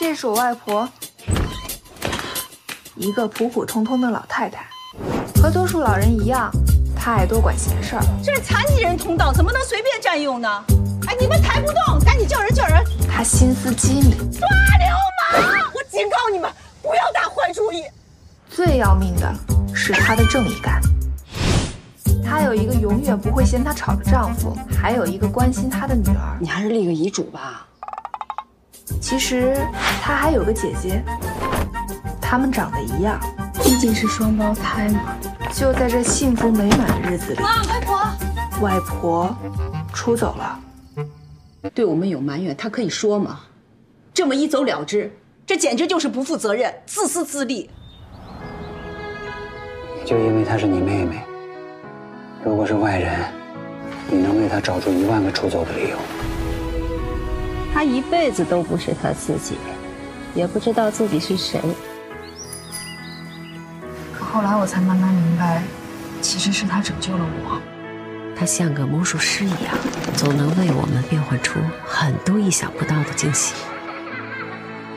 这是我外婆，一个普普通通的老太太，和多数老人一样，她爱多管闲事儿。这是残疾人通道，怎么能随便占用呢？哎，你们抬不动，赶紧叫人叫人！她心思机敏，耍流氓！我警告你们，不要打坏主意。最要命的是她的正义感。她有一个永远不会嫌她吵的丈夫，还有一个关心她的女儿。你还是立个遗嘱吧。其实她还有个姐姐，他们长得一样，毕竟是双胞胎嘛。就在这幸福美满的日子里，妈，外婆，外婆出走了。对我们有埋怨，她可以说吗？这么一走了之，这简直就是不负责任、自私自利。就因为她是你妹妹，如果是外人，你能为她找出一万个出走的理由。他一辈子都不是他自己，也不知道自己是谁。后来我才慢慢明白，其实是他拯救了我。他像个魔术师一样，总能为我们变换出很多意想不到的惊喜。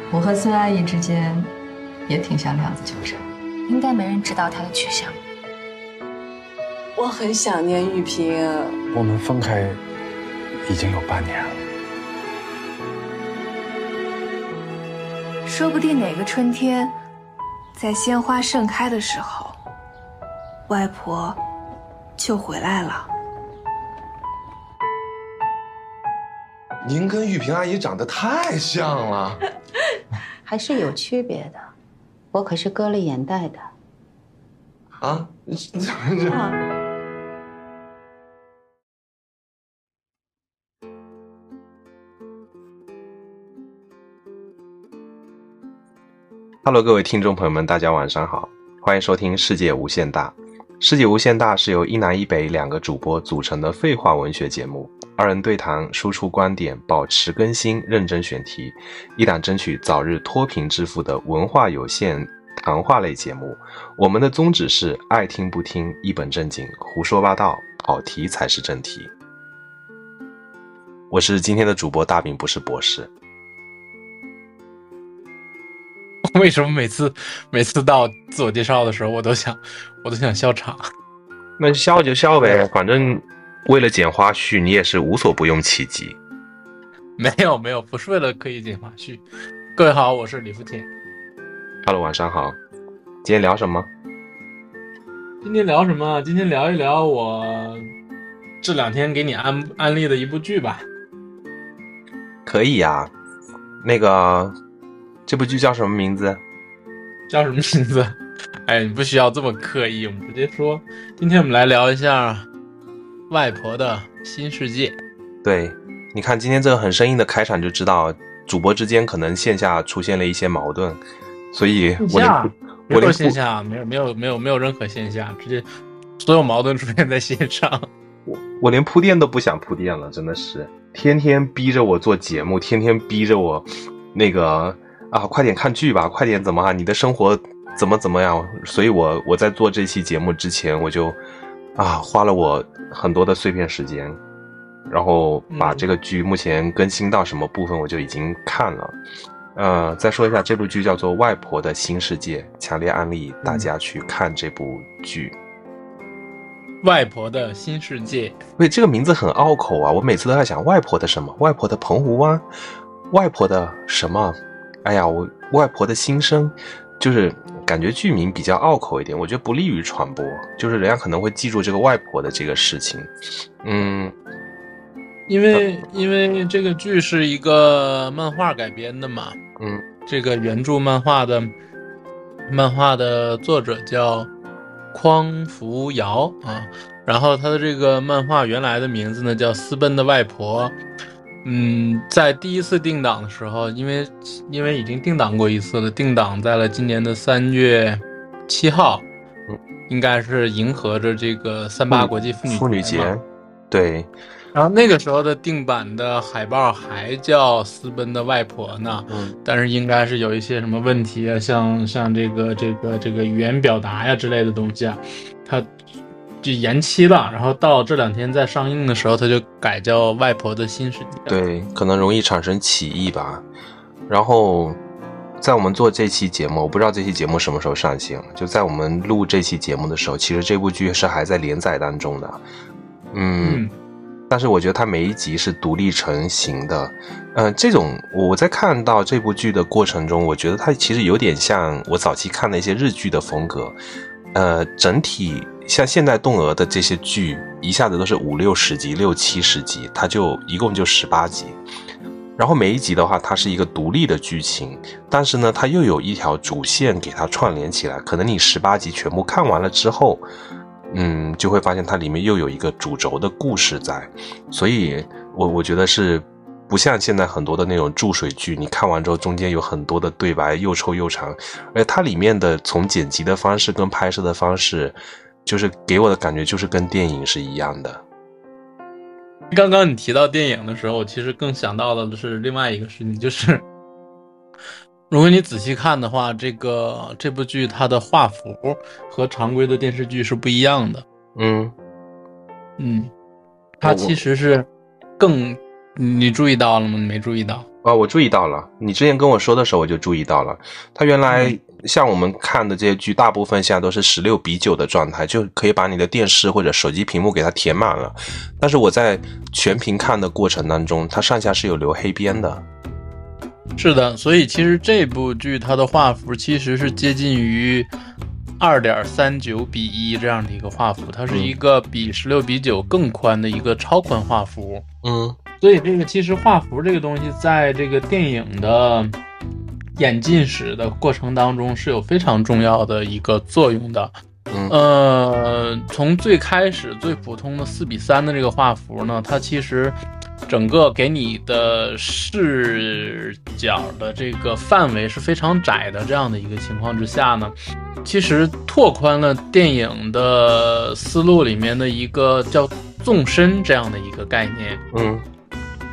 我和孙阿姨之间也挺像量子纠缠，应该没人知道他的去向。我很想念玉萍。我们分开已经有半年了。说不定哪个春天，在鲜花盛开的时候，外婆就回来了。您跟玉萍阿姨长得太像了，还是有区别的。我可是割了眼袋的。啊 ？Hello，各位听众朋友们，大家晚上好，欢迎收听《世界无限大》。《世界无限大》是由一南一北两个主播组成的废话文学节目，二人对谈，输出观点，保持更新，认真选题，一档争取早日脱贫致富的文化有限谈话类节目。我们的宗旨是爱听不听，一本正经，胡说八道，跑题才是正题。我是今天的主播大饼，不是博士。为什么每次每次到自我介绍的时候，我都想我都想笑场？那笑就笑呗，反正为了剪花絮，你也是无所不用其极。没有没有，不是为了刻意剪花絮。各位好，我是李福田。Hello，晚上好。今天聊什么？今天聊什么？今天聊一聊我这两天给你安安利的一部剧吧。可以呀、那个这部剧叫什么名字？叫什么名字？哎，你不需要这么刻意，我们直接说。今天我们来聊一下《外婆的新世界》。对，你看今天这个很生硬的开场就知道，主播之间可能线下出现了一些矛盾，所以我连我连线下，没有没有没有没有任何线下，直接所有矛盾出现在线上。我我连铺垫都不想铺垫了，真的是天天逼着我做节目，天天逼着我那个啊，快点看剧吧，快点怎么啊，你的生活怎么怎么样？所以我我在做这期节目之前，我就啊花了我很多的碎片时间，然后把嗯这个剧目前更新到什么部分我就已经看了。呃，再说一下，这部剧叫做《外婆的新世界》，强烈安利大家去看这部剧。外婆的新世界，喂，这个名字很拗口啊！我每次都在想，外婆的什么？外婆的澎湖湾？外婆的什么？哎呀，我外婆的心声，就是感觉剧名比较拗口一点，我觉得不利于传播，就是人家可能会记住这个外婆的这个事情。嗯，因为因为这个剧是一个漫画改编的嘛，嗯，这个原著漫画的漫画的作者叫匡扶摇啊，然后他的这个漫画原来的名字呢叫《私奔的外婆》。嗯，在第一次定档的时候，因为因为已经定档过一次了，定档在了今年的三月七号，嗯。应该是迎合着这个三八国际妇女妇女节对，然后那个时候的定版的海报还叫《私奔的外婆》呢，嗯。但是应该是有一些什么问题啊，像像这个这个这个语言表达呀之类的东西啊，它就延期了。然后到这两天在上映的时候，它就改叫《外婆的新世界》。对，可能容易产生歧义吧。然后在我们做这期节目，我不知道这期节目什么时候上线。就在我们录这期节目的时候，其实这部剧是还在连载当中的。嗯，但是我觉得它每一集是独立成型的。嗯，这种我在看到这部剧的过程中，我觉得它其实有点像我早期看的一些日剧的风格。呃，整体像现代动鹅的这些剧，一下子都是五六十集、六七十集，它就一共就十八集。然后每一集的话，它是一个独立的剧情，但是呢，它又有一条主线给它串联起来。可能你十八集全部看完了之后，嗯，就会发现它里面又有一个主轴的故事在。所以，我我觉得是不像现在很多的那种注水剧，你看完之后中间有很多的对白又臭又长，而它里面的从剪辑的方式跟拍摄的方式，就是给我的感觉就是跟电影是一样的。刚刚你提到电影的时候，我其实更想到的是另外一个事情，就是 如果你仔细看的话，这个这部剧它的画幅和常规的电视剧是不一样的。嗯嗯，它其实是更，你注意到了吗？你没注意到？啊，我注意到了。你之前跟我说的时候，我就注意到了。它原来像我们看的这些剧，大部分现在都是十六比九的状态，就可以把你的电视或者手机屏幕给它填满了。但是我在全屏看的过程当中，它上下是有留黑边的。是的，所以其实这部剧它的画幅其实是接近于二点三九比一这样的一个画幅，它是一个比十六比九更宽的一个超宽画幅。嗯。所以这个其实画幅这个东西，在这个电影的演进史的过程当中是有非常重要的一个作用的。呃，从最开始最普通的四比三的这个画幅呢，它其实整个给你的视角的这个范围是非常窄的。这样的一个情况之下呢，其实拓宽了电影的思路里面的一个叫纵深这样的一个概念。嗯。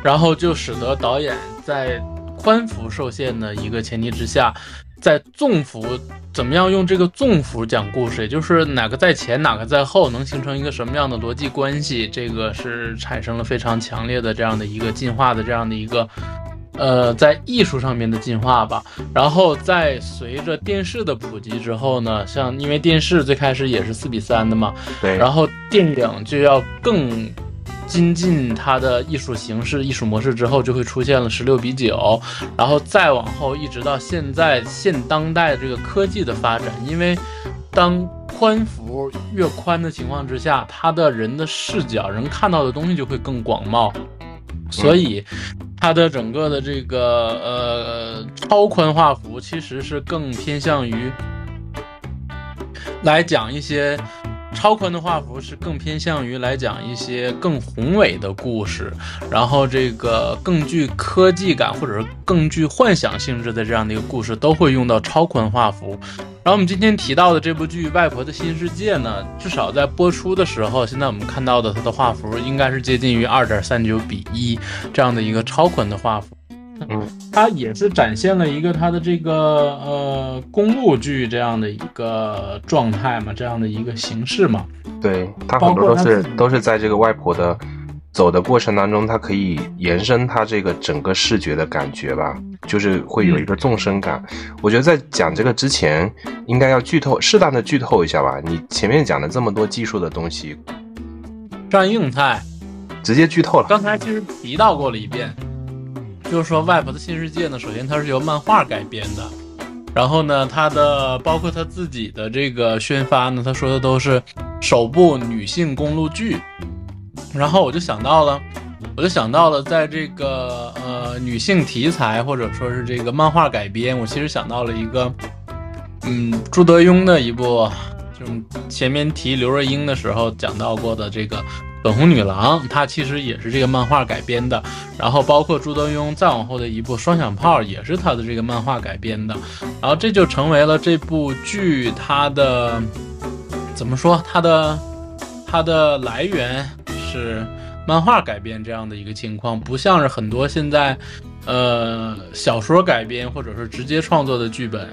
然后就使得导演在宽幅受限的一个前提之下，在纵幅怎么样用这个纵幅讲故事，也就是哪个在前，哪个在后，能形成一个什么样的逻辑关系，这个是产生了非常强烈的这样的一个进化的这样的一个，呃，在艺术上面的进化吧。然后在随着电视的普及之后呢，像因为电视最开始也是四比三的嘛，对，然后电影就要更。精进它的艺术形式、艺术模式之后，就会出现了十六比九，然后再往后一直到现在现当代这个科技的发展。因为当宽幅越宽的情况之下，它的人的视角、人看到的东西就会更广袤，所以它的整个的这个呃超宽画幅其实是更偏向于来讲一些。超宽的画幅是更偏向于来讲一些更宏伟的故事，然后这个更具科技感或者是更具幻想性质的这样的一个故事，都会用到超宽画幅。然后我们今天提到的这部剧《外婆的新世界》呢，至少在播出的时候，现在我们看到的它的画幅应该是接近于二点三九比一这样的一个超宽的画幅。嗯，它也是展现了一个它的这个呃公路剧这样的一个状态嘛，这样的一个形式嘛。对，它很多都是都是在这个外婆的走的过程当中，它可以延伸它这个整个视觉的感觉吧，就是会有一个纵深感。我觉得在讲这个之前，应该要剧透，适当的剧透一下吧。你前面讲了这么多技术的东西，上硬菜，直接剧透了。刚才其实提到过了一遍。就是说，《外婆的新世界》呢，首先它是由漫画改编的，然后呢，它的包括他自己的这个宣发呢，他说的都是首部女性公路剧，然后我就想到了，我就想到了，在这个呃女性题材或者说是这个漫画改编，我其实想到了一个，嗯，朱德庸的一部，就前面提刘若英的时候讲到过的这个。粉红女郎，它其实也是这个漫画改编的，然后包括朱德庸再往后的一部《双响炮》也是他的这个漫画改编的，然后这就成为了这部剧它的怎么说？它的它的来源是漫画改编这样的一个情况，不像是很多现在呃小说改编或者是直接创作的剧本，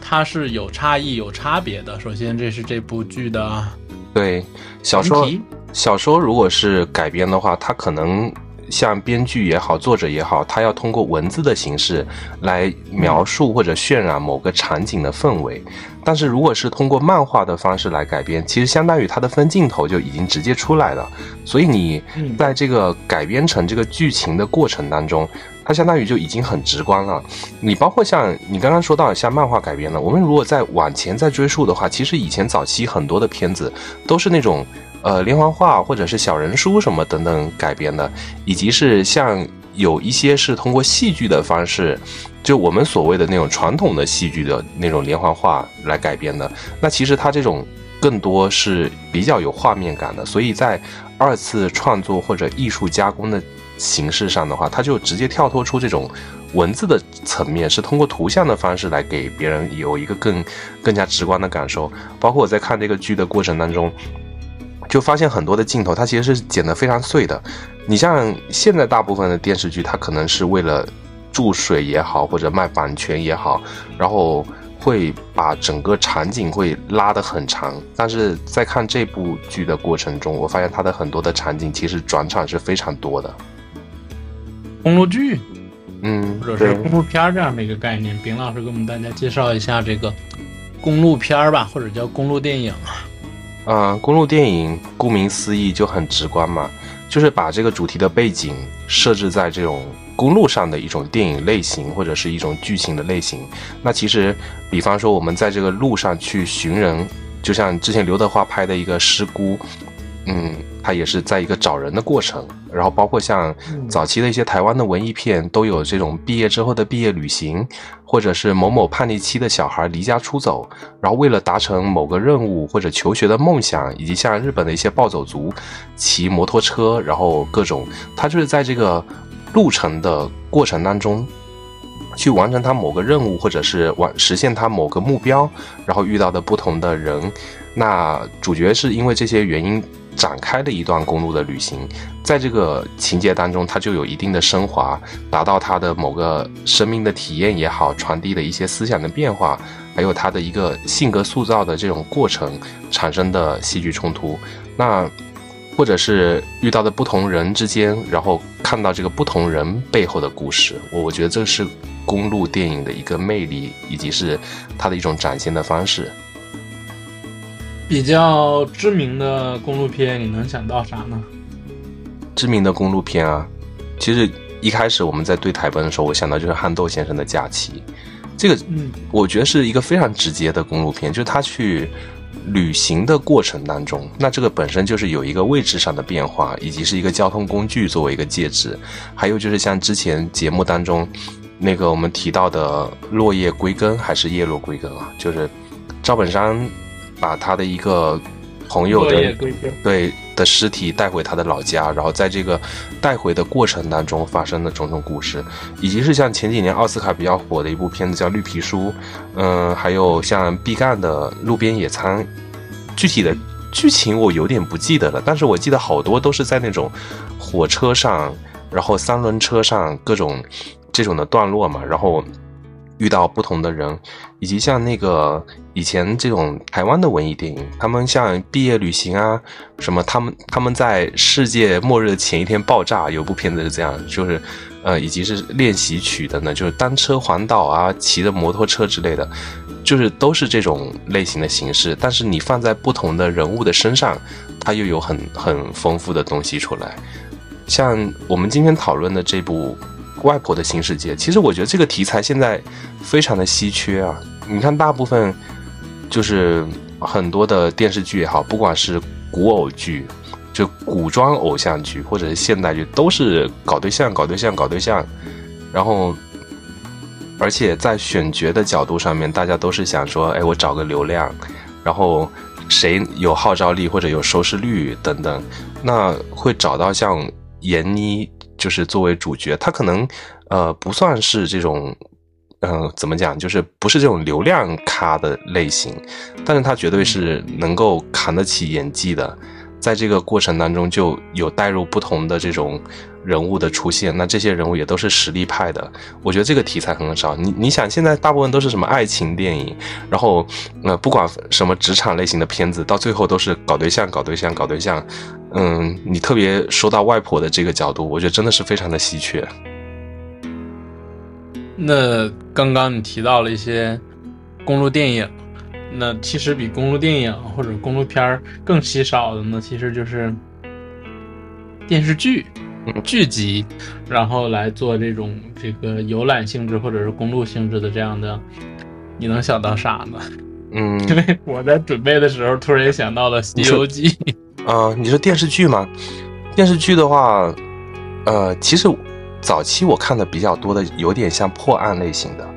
它是有差异有差别的。首先，这是这部剧的对小说。小说如果是改编的话，它可能像编剧也好，作者也好，他要通过文字的形式来描述或者渲染某个场景的氛围。但是如果是通过漫画的方式来改编，其实相当于它的分镜头就已经直接出来了，所以你在这个改编成这个剧情的过程当中，它相当于就已经很直观了。你包括像你刚刚说到像漫画改编的，我们如果再往前再追溯的话，其实以前早期很多的片子都是那种呃连环画或者是小人书什么等等改编的，以及是像有一些是通过戏剧的方式。就我们所谓的那种传统的戏剧的那种连环画来改编的，那其实它这种更多是比较有画面感的，所以在二次创作或者艺术加工的形式上的话，它就直接跳脱出这种文字的层面，是通过图像的方式来给别人有一个更更加直观的感受。包括我在看这个剧的过程当中，就发现很多的镜头它其实是剪得非常碎的。你像现在大部分的电视剧，它可能是为了注水也好，或者卖版权也好，然后会把整个场景会拉得很长。但是在看这部剧的过程中，我发现它的很多的场景其实转场是非常多的。公路剧，嗯，或者是公路片这样的一个概念，丙老师给我们大家介绍一下这个公路片吧，或者叫公路电影。嗯，公路电影顾名思义就很直观嘛，就是把这个主题的背景设置在这种。公路上的一种电影类型，或者是一种剧情的类型。那其实，比方说我们在这个路上去寻人，就像之前刘德华拍的一个《失孤》，嗯，他也是在一个找人的过程。然后包括像早期的一些台湾的文艺片，都有这种毕业之后的毕业旅行，或者是某某叛逆期的小孩离家出走，然后为了达成某个任务或者求学的梦想，以及像日本的一些暴走族骑摩托车，然后各种，他就是在这个。路程的过程当中，去完成他某个任务，或者是完实现他某个目标，然后遇到的不同的人，那主角是因为这些原因展开的一段公路的旅行，在这个情节当中，它就有一定的升华，达到他的某个生命的体验也好，传递的一些思想的变化，还有他的一个性格塑造的这种过程产生的戏剧冲突，那。或者是遇到的不同人之间，然后看到这个不同人背后的故事，我我觉得这是公路电影的一个魅力，以及是它的一种展现的方式。比较知名的公路片，你能想到啥呢？知名的公路片啊，其实一开始我们在对台本的时候，我想到就是憨豆先生的假期，这个嗯，我觉得是一个非常直接的公路片，就是他去。旅行的过程当中，那这个本身就是有一个位置上的变化，以及是一个交通工具作为一个介质。还有就是像之前节目当中，那个我们提到的落叶归根还是叶落归根啊，就是赵本山把他的一个。朋友的对的尸体带回他的老家，然后在这个带回的过程当中发生的种种故事，以及是像前几年奥斯卡比较火的一部片子叫《绿皮书》，嗯，还有像毕赣的《路边野餐》，具体的剧情我有点不记得了，但是我记得好多都是在那种火车上，然后三轮车上各种这种的段落嘛，然后。遇到不同的人，以及像那个以前这种台湾的文艺电影，他们像毕业旅行啊，什么他们他们在世界末日前一天爆炸，有部片子是这样，就是呃，以及是练习曲的呢，就是单车环岛啊，骑着摩托车之类的，就是都是这种类型的形式。但是你放在不同的人物的身上，它又有很很丰富的东西出来。像我们今天讨论的这部。外婆的新世界，其实我觉得这个题材现在非常的稀缺啊！你看，大部分就是很多的电视剧也好，不管是古偶剧，就古装偶像剧，或者是现代剧，都是搞对象、搞对象、搞对象。然后，而且在选角的角度上面，大家都是想说，哎，我找个流量，然后谁有号召力或者有收视率等等，那会找到像闫妮。就是作为主角，他可能，呃，不算是这种，嗯，怎么讲，就是不是这种流量咖的类型，但是他绝对是能够扛得起演技的，在这个过程当中就有带入不同的这种人物的出现，那这些人物也都是实力派的，我觉得这个题材很少。你你想，现在大部分都是什么爱情电影，然后，呃，不管什么职场类型的片子，到最后都是搞对象，搞对象，搞对象。嗯，你特别说到外婆的这个角度，我觉得真的是非常的稀缺。那刚刚你提到了一些公路电影，那其实比公路电影或者公路片儿更稀少的呢，其实就是电视剧、剧集，然后来做这种这个游览性质或者是公路性质的这样的，你能想到啥呢？嗯，因为我在准备的时候突然想到了《西游记》。啊，你说电视剧吗？电视剧的话，呃，其实早期我看的比较多的，有点像破案类型的，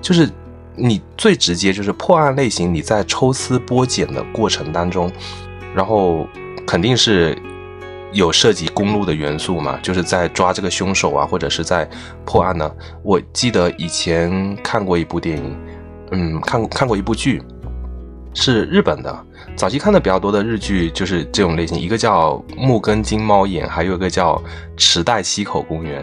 就是你最直接就是破案类型，你在抽丝剥茧的过程当中，然后肯定是有涉及公路的元素嘛，就是在抓这个凶手啊，或者是在破案呢。我记得以前看过一部电影，嗯，看过看过一部剧，是日本的。早期看的比较多的日剧就是这种类型，一个叫《木根金猫眼》，还有一个叫《池袋西口公园》，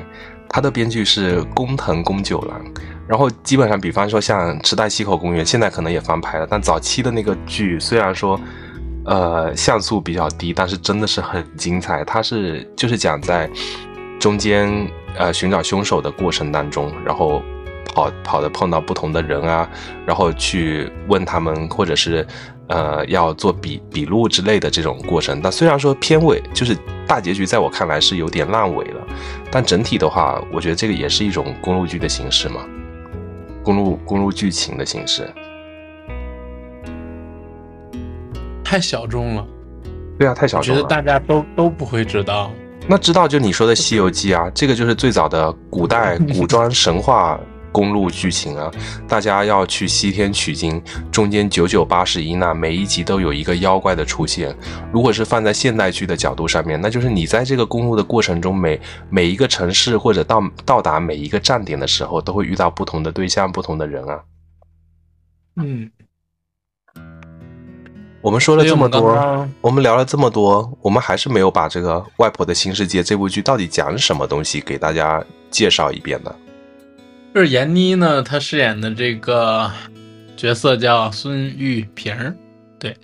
它的编剧是工藤公九郎。然后基本上，比方说像《池袋西口公园》，现在可能也翻拍了，但早期的那个剧虽然说，呃，像素比较低，但是真的是很精彩。它是就是讲在中间呃寻找凶手的过程当中，然后跑跑的碰到不同的人啊，然后去问他们，或者是。呃，要做笔笔录之类的这种过程，那虽然说片尾就是大结局，在我看来是有点烂尾了，但整体的话，我觉得这个也是一种公路剧的形式嘛，公路公路剧情的形式，太小众了。对啊，太小众了。我觉得大家都都不会知道。那知道就你说的《西游记》啊，这个就是最早的古代 古装神话。公路剧情啊，大家要去西天取经，中间九九八十一难，每一集都有一个妖怪的出现。如果是放在现代剧的角度上面，那就是你在这个公路的过程中，每每一个城市或者到到达每一个站点的时候，都会遇到不同的对象、不同的人啊。嗯，我们说了这么多，我们聊了这么多，我们还是没有把这个《外婆的新世界》这部剧到底讲什么东西给大家介绍一遍呢？就是闫妮呢，她饰演的这个角色叫孙玉萍，对，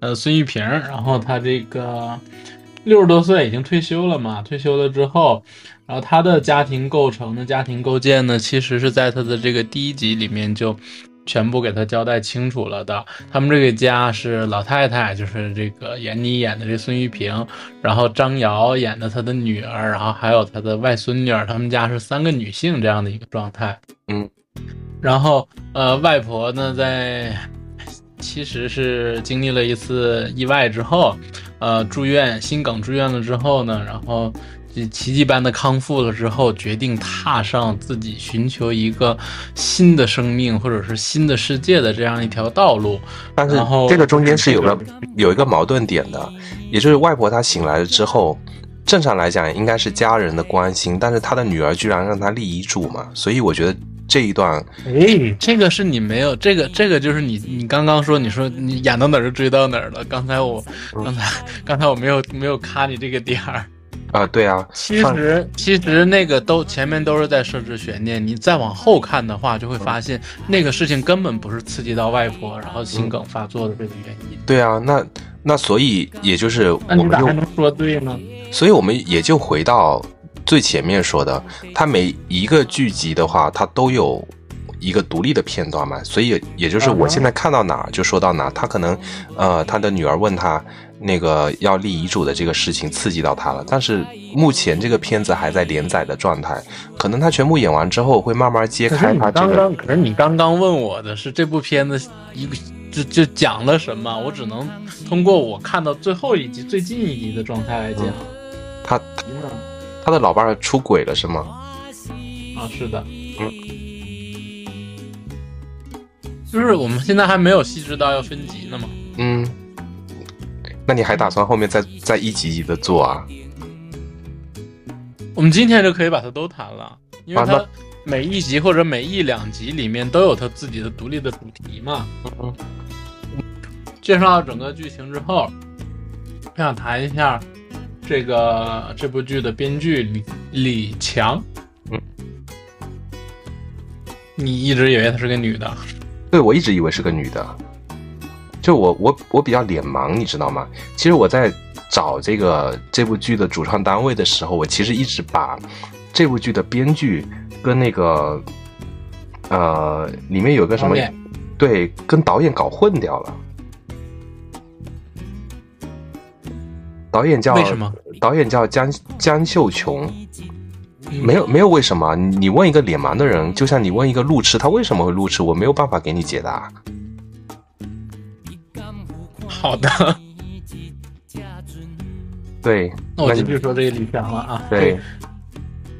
呃，孙玉萍，然后她这个六十多岁已经退休了嘛，退休了之后，然后她的家庭构成的家庭构建呢，其实是在她的这个第一集里面就。全部给他交代清楚了的。他们这个家是老太太，就是这个闫妮演的这孙玉萍，然后张瑶演的她的女儿，然后还有她的外孙女儿。他们家是三个女性这样的一个状态。嗯，然后呃，外婆呢，在其实是经历了一次意外之后，呃，住院心梗住院了之后呢，然后。奇迹般的康复了之后，决定踏上自己寻求一个新的生命或者是新的世界的这样一条道路。但是这个中间是有个有一个矛盾点的，也就是外婆她醒来了之后，正常来讲应该是家人的关心，但是她的女儿居然让她立遗嘱嘛，所以我觉得这一段，哎，这个是你没有这个这个就是你你刚刚说你说你演到哪儿就追到哪儿了。刚才我刚才刚才我没有没有卡你这个点儿。啊，对啊，其实其实那个都前面都是在设置悬念，你再往后看的话，就会发现那个事情根本不是刺激到外婆，然后心梗发作的这个原因。对啊，那那所以也就是我们能说对呢？所以我们也就回到最前面说的，它每一个剧集的话，它都有一个独立的片段嘛，所以也就是我现在看到哪就说到哪，他可能呃他的女儿问他。那个要立遗嘱的这个事情刺激到他了，但是目前这个片子还在连载的状态，可能他全部演完之后会慢慢揭开他这个。刚刚可是你刚刚问我的是这部片子一个就就讲了什么，我只能通过我看到最后一集最近一集的状态来讲。他他的老伴出轨了是吗？啊，是的，嗯，就是我们现在还没有细致到要分级呢嘛，嗯。那你还打算后面再再一集集的做啊？我们今天就可以把它都谈了，因为它每一集或者每一两集里面都有它自己的独立的主题嘛。嗯。介绍整个剧情之后，我想谈一下这个这部剧的编剧李李强。嗯。你一直以为她是个女的？对，我一直以为是个女的。就我我我比较脸盲，你知道吗？其实我在找这个这部剧的主创单位的时候，我其实一直把这部剧的编剧跟那个呃里面有个什么对跟导演搞混掉了。导演叫为什么？导演叫江江秀琼，嗯没有没有为什么？你你问一个脸盲的人，就像你问一个路痴，他为什么会路痴，我没有办法给你解答。好的，对，那我继你续说这个李强了啊。对，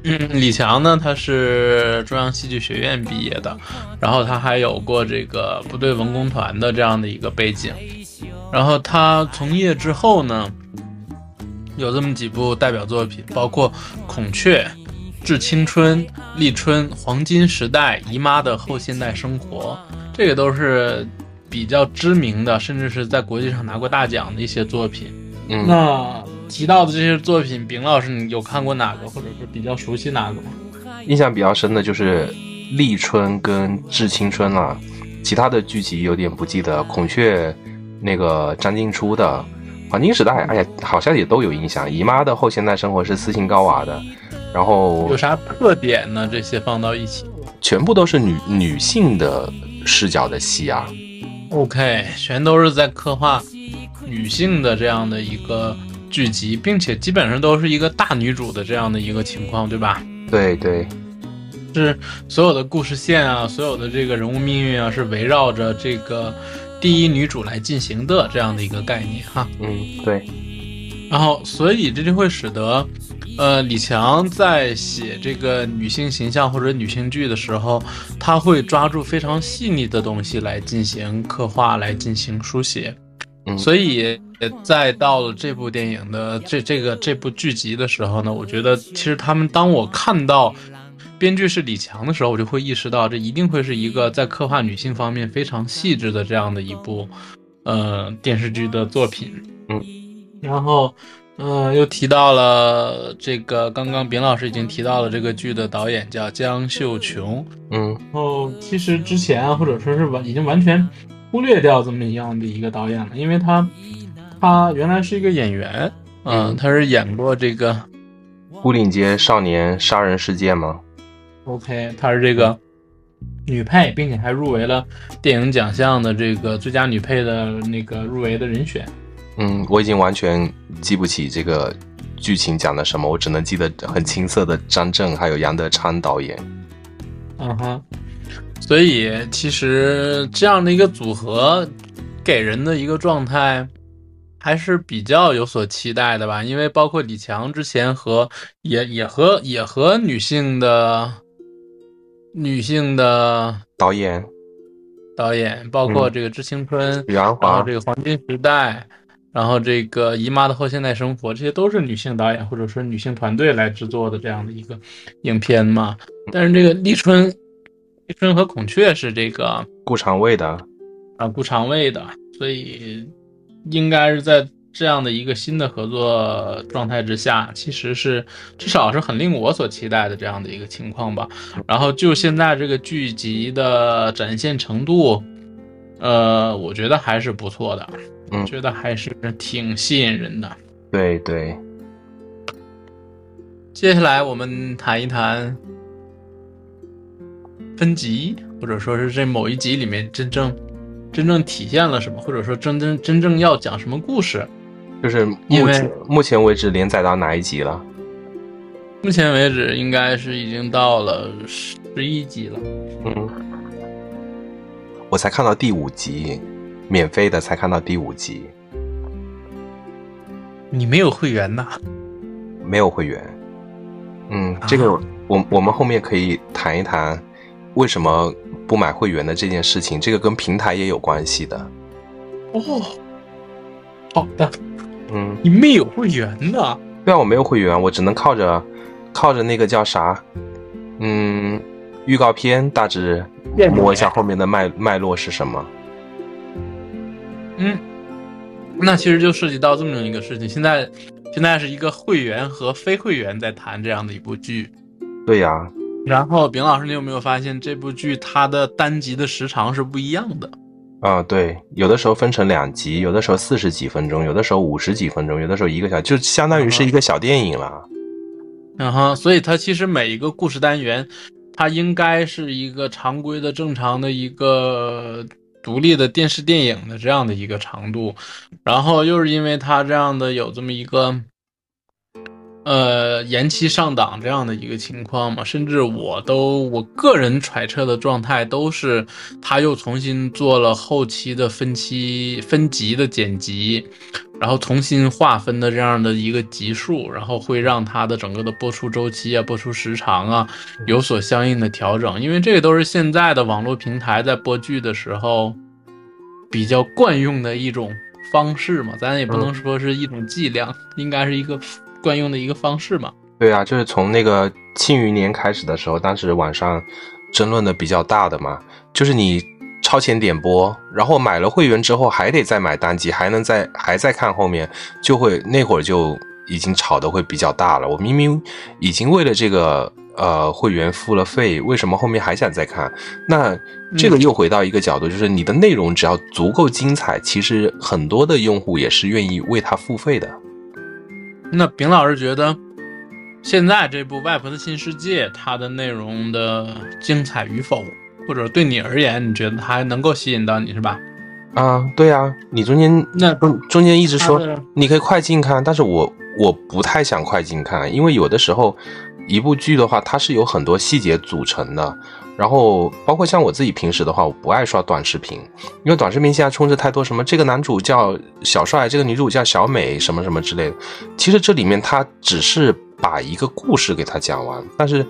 嗯，李强呢，他是中央戏剧学院毕业的，然后他还有过这个部队文工团的这样的一个背景，然后他从业之后呢，有这么几部代表作品，包括《孔雀》《致青春》《立春》《黄金时代》《姨妈的后现代生活》，这个都是比较知名的，甚至是在国际上拿过大奖的一些作品。嗯，那提到的这些作品，丙老师，你有看过哪个，或者是比较熟悉哪个吗？印象比较深的就是《立春》跟《致青春》了，其他的剧集有点不记得。孔雀那个张静初的《黄金时代》，哎呀，好像也都有印象。姨妈的后现代生活是斯琴高娃的，然后有啥特点呢？这些放到一起全部都是女女性的视角的戏啊。，OK，全都是在刻画女性的这样的一个剧集，并且基本上都是一个大女主的这样的一个情况，对吧？对对，是所有的故事线啊，所有的这个人物命运啊，是围绕着这个第一女主来进行的这样的一个概念哈。嗯对，然后，所以这就会使得，呃，李强在写这个女性形象或者女性剧的时候，他会抓住非常细腻的东西来进行刻画，来进行书写。嗯所以，在到了这部电影的这这个这部剧集的时候呢，我觉得其实他们当我看到编剧是李强的时候，我就会意识到这一定会是一个在刻画女性方面非常细致的这样的一部呃电视剧的作品。嗯，然后。嗯，又提到了这个，刚刚丙老师已经提到了这个剧的导演叫江秀琼。嗯然后其实之前啊或者说是完已经完全忽略掉这么一样的一个导演了，因为他他原来是一个演员，嗯，他是演过这个牯岭街少年杀人事件吗？OK，他是这个女配，并且还入围了电影奖项的这个最佳女配的那个入围的人选。嗯，我已经完全记不起这个剧情讲的什么，我只能记得很青涩的张震还有杨德昌导演。嗯哼，所以其实这样的一个组合给人的一个状态还是比较有所期待的吧，因为包括李强之前和也也和也和女性的女性的导演。导演，包括嗯这个《致青春》然后这个《黄金时代》，然后这个《姨妈的后现代生活》，这些都是女性导演或者说女性团队来制作的这样的一个影片嘛。但是这个立春、立春和孔雀是这个顾长卫的，啊顾长卫的，所以应该是在这样的一个新的合作状态之下，其实是至少是很令我所期待的这样的一个情况吧。然后就现在这个剧集的展现程度，呃，我觉得还是不错的，嗯觉得还是挺吸引人的。对对，接下来我们谈一谈分级，或者说是这某一集里面真正真正体现了什么，或者说真真真正要讲什么故事。就是目前目前为止连载到哪一集了？目前为止应该是已经到了十一集了。嗯，我才看到第五集，免费的才看到第五集，你没有会员呐？没有会员。嗯，这个我我们后面可以谈一谈为什么不买会员的这件事情，这个跟平台也有关系的。哦，好的，嗯，你没有会员呐？对啊，我没有会员，我只能靠着靠着那个叫啥，嗯，预告片大致摸一下后面的脉脉络是什么。嗯，那其实就涉及到这么一个事情。现在现在是一个会员和非会员在谈这样的一部剧。对呀、然后，丙老师，你有没有发现这部剧它的单集的时长是不一样的？啊，对，有的时候分成两集，有的时候四十几分钟，有的时候五十几分钟，有的时候一个小时，就相当于是一个小电影了。嗯哼，所以它其实每一个故事单元，它应该是一个常规的、正常的一个独立的电视电影的这样的一个长度，然后又是因为它这样的有这么一个。呃，延期上档这样的一个情况嘛，甚至我都我个人揣测的状态都是，他又重新做了后期的分期分级的剪辑，然后重新划分的这样的一个级数，然后会让它的整个的播出周期啊、播出时长啊有所相应的调整，因为这个都是现在的网络平台在播剧的时候比较惯用的一种方式嘛，咱也不能说是一种伎俩，应该是一个。惯用的一个方式嘛？对啊，就是从那个《庆余年》开始的时候，当时网上争论的比较大的嘛，就是你超前点播，然后买了会员之后还得再买单机，还能再还在看后面，就会那会儿就已经吵得会比较大了。我明明已经为了这个呃会员付了费，为什么后面还想再看？那这个又回到一个角度，就是你的内容只要足够精彩，其实很多的用户也是愿意为它付费的。那丙老师觉得，现在这部《外婆的新世界》它的内容的精彩与否，或者对你而言，你觉得它还能够吸引到你是吧？啊，对啊，你中间那中中间一直说你可以快进看，但是我我不太想快进看，因为有的时候一部剧的话，它是有很多细节组成的。然后，包括像我自己平时的话，我不爱刷短视频，因为短视频现在充斥太多什么这个男主叫小帅，这个女主叫小美，什么什么之类的。其实这里面它只是把一个故事给他讲完，但是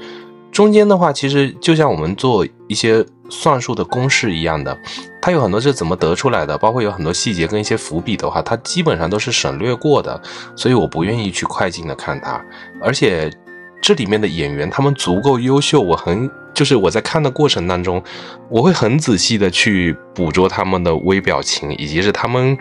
中间的话，其实就像我们做一些算术的公式一样的，它有很多是怎么得出来的，包括有很多细节跟一些伏笔的话，它基本上都是省略过的，所以我不愿意去快进的看它，而且。这里面的演员他们足够优秀，我很就是我在看的过程当中，我会很仔细的去捕捉他们的微表情，以及是他们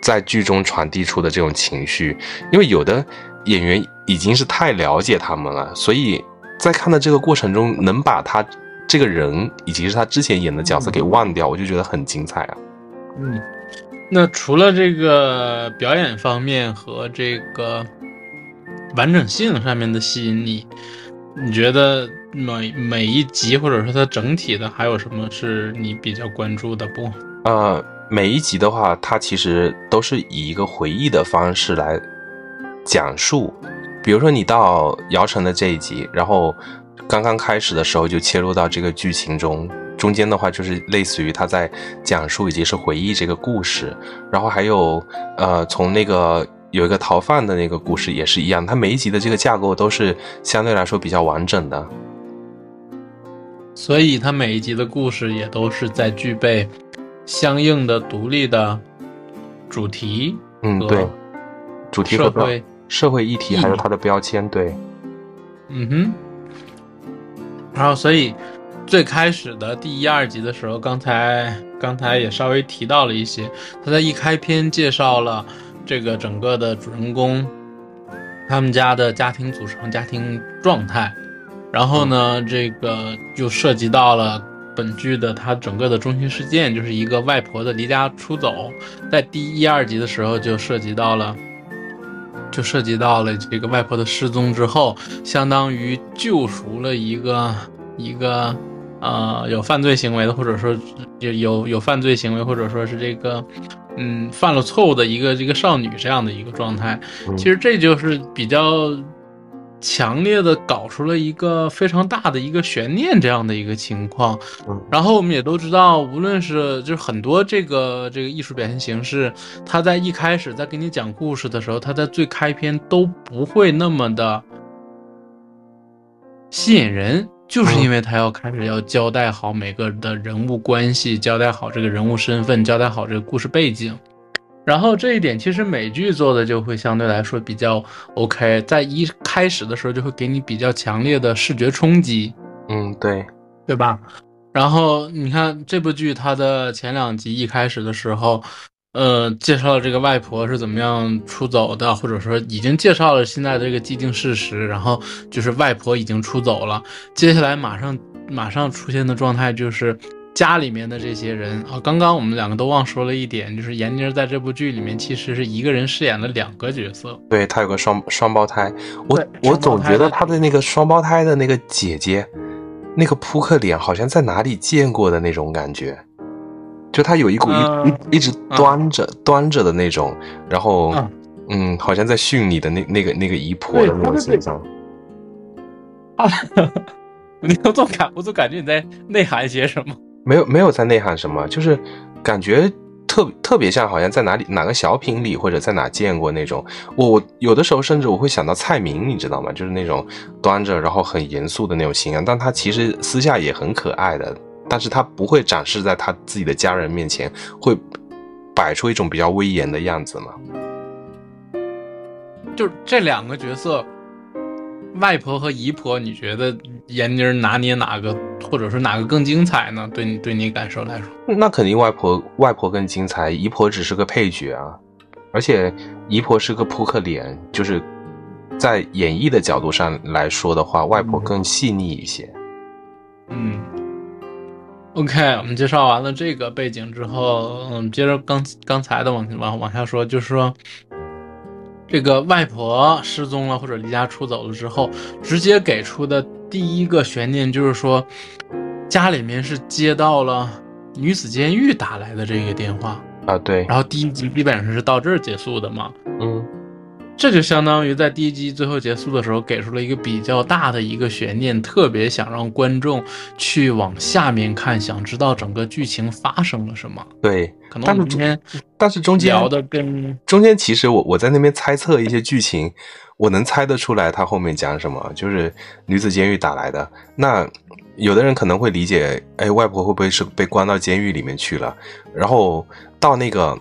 在剧中传递出的这种情绪。因为有的演员已经是太了解他们了，所以在看的这个过程中，能把他这个人以及是他之前演的角色给忘掉，我就觉得很精彩啊。嗯，那除了这个表演方面和这个。完整性上面的吸引你，你觉得每每一集或者说它整体的还有什么是你比较关注的不？呃，每一集的话，它其实都是以一个回忆的方式来讲述。比如说你到姚晨的这一集，然后刚刚开始的时候就切入到这个剧情中，中间的话就是类似于他在讲述以及是回忆这个故事，然后还有呃从那个。有一个逃犯的那个故事也是一样，它每一集的这个架构都是相对来说比较完整的，所以它每一集的故事也都是在具备相应的独立的主题，嗯，对，主题社会社会议题还有它的标签，对，嗯哼，然后所以最开始的第一二集的时候，刚才刚才也稍微提到了一些，他在一开篇介绍了。这个整个的主人公，他们家的家庭组成、家庭状态，然后呢，这个就涉及到了本剧的它整个的中心事件，就是一个外婆的离家出走，在第一二集的时候就涉及到了，就涉及到了这个外婆的失踪之后，相当于救赎了一个一个呃有犯罪行为的，或者说有有有犯罪行为，或者说是这个。嗯，犯了错误的一个这个少女这样的一个状态，其实这就是比较强烈的搞出了一个非常大的一个悬念这样的一个情况。然后我们也都知道，无论是就是很多这个这个艺术表现形式，它在一开始在给你讲故事的时候，它在最开篇都不会那么的吸引人。就是因为他要开始要交代好每个的人物关系，交代好这个人物身份，交代好这个故事背景，然后这一点其实美剧做的就会相对来说比较 OK，在一开始的时候就会给你比较强烈的视觉冲击，嗯，对，对吧？然后你看这部剧它的前两集一开始的时候。呃，介绍了这个外婆是怎么样出走的，或者说已经介绍了现在的这个既定事实，然后就是外婆已经出走了。接下来马上马上出现的状态就是家里面的这些人啊，刚刚我们两个都忘说了一点，就是闫妮在这部剧里面其实是一个人饰演了两个角色。对她有个双双胞胎，我对我总觉得双胞胎的他的那个双胞胎的那个姐姐，那个扑克脸好像在哪里见过的那种感觉，就他有一股一、嗯一一直端着、端着的那种，然后嗯嗯好像在训你的那那个那个姨婆的那种形象。啊，你我总感我总感觉你在内涵些什么。没有没有在内涵什么，就是感觉特特别像好像在哪里哪个小品里或者在哪见过那种。我我有的时候甚至我会想到蔡明，你知道吗？就是那种端着然后很严肃的那种形象，但他其实私下也很可爱的，但是他不会展示在他自己的家人面前，会摆出一种比较威严的样子嘛。就是这两个角色，外婆和姨婆，你觉得闫妮拿捏哪个，或者说哪个更精彩呢？对你对你感受来说，那肯定外婆外婆更精彩，姨婆只是个配角啊，而且姨婆是个扑克脸，就是在演绎的角度上来说的话，外婆更细腻一些。嗯。OK，我们介绍完了这个背景之后，嗯，接着刚刚才的往往往下说，就是说，这个外婆失踪了或者离家出走了之后，直接给出的第一个悬念就是说，家里面是接到了女子监狱打来的这个电话，啊，对，然后第一集基本上是到这儿结束的嘛，嗯，这就相当于在第一集最后结束的时候给出了一个比较大的一个悬念，特别想让观众去往下面看，想知道整个剧情发生了什么。对，可能但是我们今天但是中间聊的跟中间其实我我在那边猜测一些剧情，我能猜得出来他后面讲什么，就是女子监狱打来的。那有的人可能会理解，哎，外婆会不会是被关到监狱里面去了？然后到那个。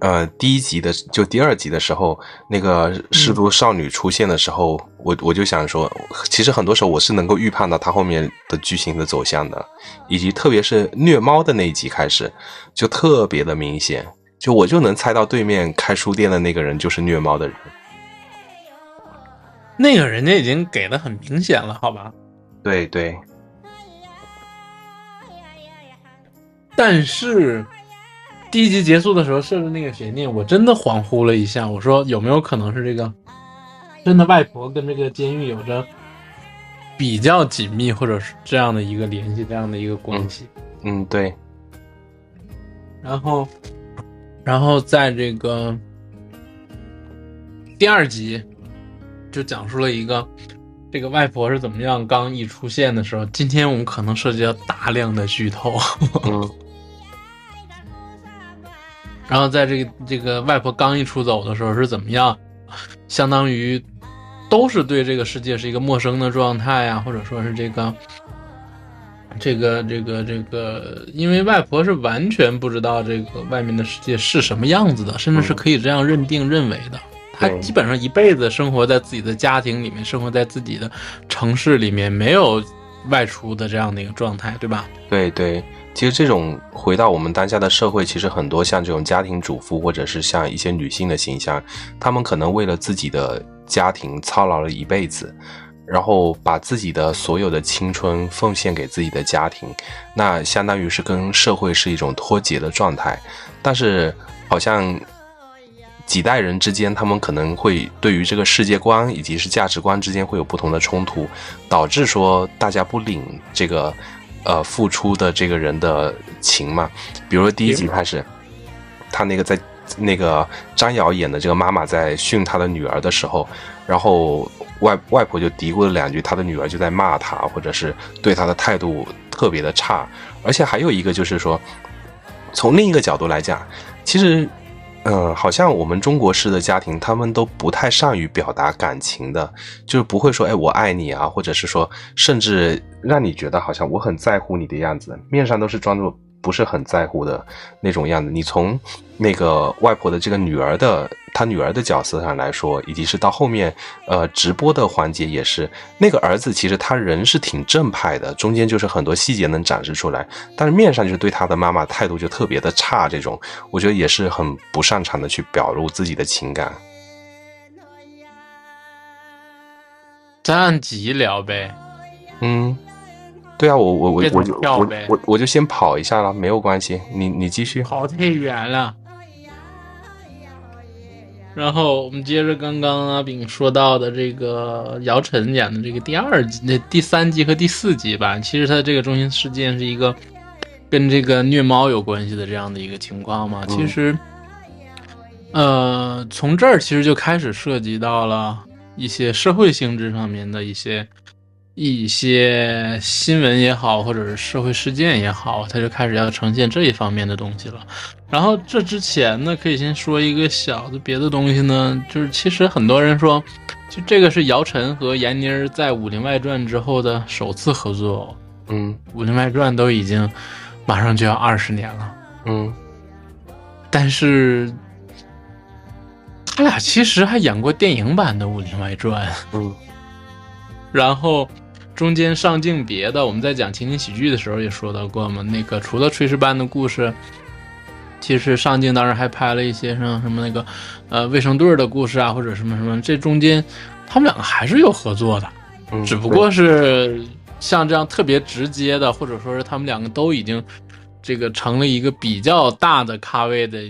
呃，第一集的就第二集的时候，那个失足少女出现的时候，我我就想说，其实很多时候我是能够预判到它后面的剧情的走向的，以及特别是虐猫的那一集开始，就特别的明显，就我就能猜到对面开书店的那个人就是虐猫的人。那个人家已经给的很明显了，好吧？对对，但是第一集结束的时候设置那个悬念，我真的恍惚了一下，我说有没有可能是这个真的外婆跟这个监狱有着比较紧密，或者是这样的一个联系，这样的一个关系？嗯，对，然后，然后在这个第二集就讲述了一个这个外婆是怎么样。刚一出现的时候，今天我们可能涉及到大量的剧透。嗯，然后在这个这个外婆刚一出走的时候是怎么样，相当于都是对这个世界是一个陌生的状态呀、或者说是这个。这个这个这个，因为外婆是完全不知道这个外面的世界是什么样子的，甚至是可以这样认定认为的。她基本上一辈子生活在自己的家庭里面，生活在自己的城市里面，没有外出的这样的一个状态，对吧？对对，其实这种回到我们当下的社会，其实很多像这种家庭主妇，或者是像一些女性的形象，她们可能为了自己的家庭操劳了一辈子，然后把自己的所有的青春奉献给自己的家庭，那相当于是跟社会是一种脱节的状态。但是好像几代人之间，他们可能会对于这个世界观以及是价值观之间会有不同的冲突，导致说大家不领这个呃付出的这个人的情嘛。比如说第一集开始，他那个在那个张瑶演的这个妈妈在训她的女儿的时候，然后外外婆就嘀咕了两句，她的女儿就在骂她，或者是对她的态度特别的差。而且还有一个就是说，从另一个角度来讲，其实。嗯，好像我们中国式的家庭，他们都不太善于表达感情的，就是不会说“哎，我爱你啊”，或者是说，甚至让你觉得好像我很在乎你的样子，面上都是装作不是很在乎的那种样子。你从那个外婆的这个女儿的她女儿的角色上来说，以及是到后面呃直播的环节也是，那个儿子其实他人是挺正派的，中间就是很多细节能展示出来，但是面上就是对他的妈妈态度就特别的差，这种我觉得也是很不擅长的去表露自己的情感。咱按集聊呗。嗯，对啊，我我我我就我我我就先跑一下了，没有关系，你你继续。跑太远了。然后我们接着刚刚阿炳说到的这个姚晨演的这个第二集、那第三集和第四集吧，其实它这个中心事件是一个跟这个虐猫有关系的这样的一个情况嘛。其实，呃，从这儿其实就开始涉及到了一些社会性质上面的一些一些新闻也好，或者是社会事件也好，它就开始要呈现这一方面的东西了。然后这之前呢，可以先说一个小的别的东西呢，就是其实很多人说，就这个是姚晨和闫妮儿在《武林外传》之后的首次合作。嗯《武林外传》都已经马上就要二十年了，嗯但是他俩其实还演过电影版的《武林外传》。嗯然后中间上镜别的，我们在讲情景喜剧的时候也说到过嘛。那个除了炊事班的故事，其实上镜当时还拍了一些像什么那个呃卫生队的故事啊，或者什么什么。这中间他们两个还是有合作的，嗯，只不过是像这样特别直接的，或者说是他们两个都已经这个成了一个比较大的咖位的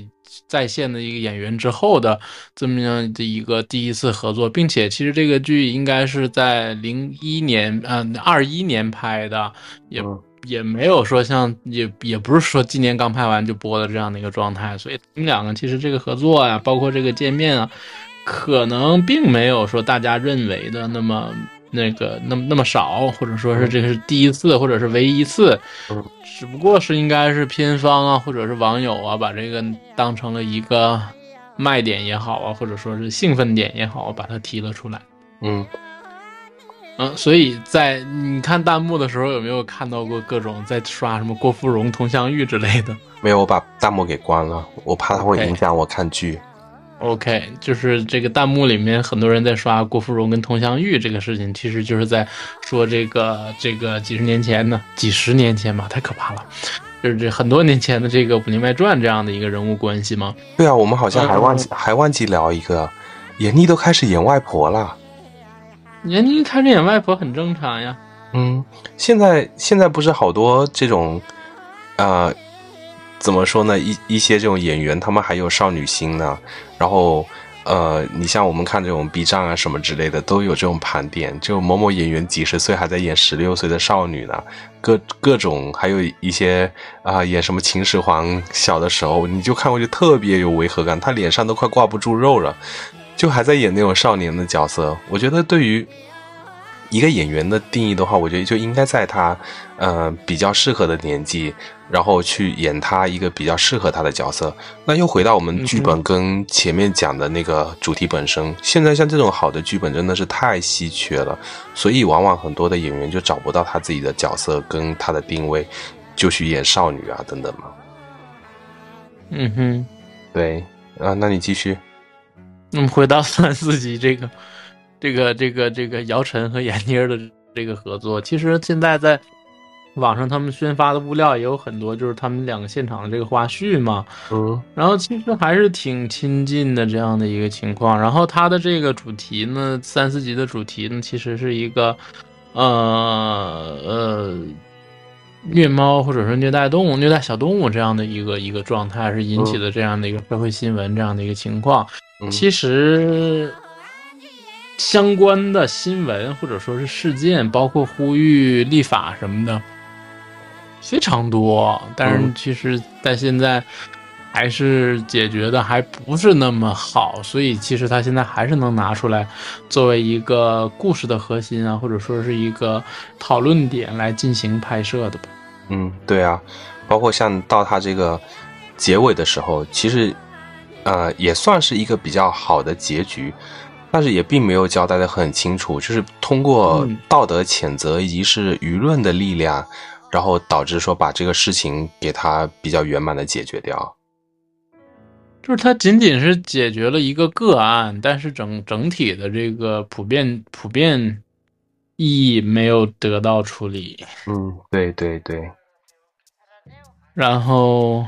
在线的一个演员之后的这么样的一个第一次合作，并且其实这个剧应该是在零一年，嗯、2二一年拍的，也、嗯也没有说像也也不是说今年刚拍完就播的这样的一个状态，所以他们两个其实这个合作啊，包括这个见面啊，可能并没有说大家认为的那么那个那么那么少，或者说是这个是第一次，或者是唯一一次，嗯只不过是应该是片方啊，或者是网友啊，把这个当成了一个卖点也好啊，或者说是兴奋点也好，把它提了出来。嗯，嗯，所以在你看弹幕的时候，有没有看到过各种在刷什么郭芙蓉、佟湘玉之类的？没有，我把弹幕给关了，我怕它会影响我看剧。OK，就是这个弹幕里面很多人在刷郭芙蓉跟佟湘玉这个事情，其实就是在说这个这个几十年前呢，几十年前吧，太可怕了，就是这很多年前的这个《武林外传》这样的一个人物关系吗。对啊，我们好像还忘嗯记、还忘记聊一个，闫妮都开始演外婆了。闫妮开始演外婆很正常呀。嗯，现在现在不是好多这种，呃，怎么说呢？一一些这种演员，他们还有少女心呢。然后，呃，你像我们看这种 B 站啊什么之类的，都有这种盘点，就某某演员几十岁还在演十六岁的少女呢，各各种，还有一些啊、演什么秦始皇小的时候，你就看过去特别有违和感，他脸上都快挂不住肉了，就还在演那种少年的角色。我觉得对于一个演员的定义的话，我觉得就应该在他呃比较适合的年纪，然后去演他一个比较适合他的角色。那又回到我们剧本跟前面讲的那个主题本身，现在像这种好的剧本真的是太稀缺了，所以往往很多的演员就找不到他自己的角色跟他的定位，就去演少女啊等等嘛。嗯哼，对，啊，那你继续。那么回到三四集这个这个这个这个姚晨和闫妮儿的这个合作，其实现在在网上他们宣发的物料也有很多，就是他们两个现场的这个花絮嘛。嗯然后其实还是挺亲近的这样的一个情况。然后它的这个主题呢，三四集的主题呢，其实是一个呃呃虐猫或者说虐待动物、虐待小动物这样的一个一个状态，是引起的这样的一个社会新闻这样的一个情况。嗯其实相关的新闻或者说是事件，包括呼吁立法什么的，非常多。但是嗯其实，在现在还是解决的还不是那么好，所以其实他现在还是能拿出来作为一个故事的核心啊，或者说是一个讨论点来进行拍摄的吧。嗯，对啊，包括像到他这个结尾的时候，其实呃也算是一个比较好的结局，但是也并没有交代的很清楚，就是通过嗯道德谴责以及是舆论的力量，然后导致说把这个事情给他比较圆满的解决掉。就是它仅仅是解决了一个个案，但是整整体的这个普遍普遍意义没有得到处理。嗯，对对对，然后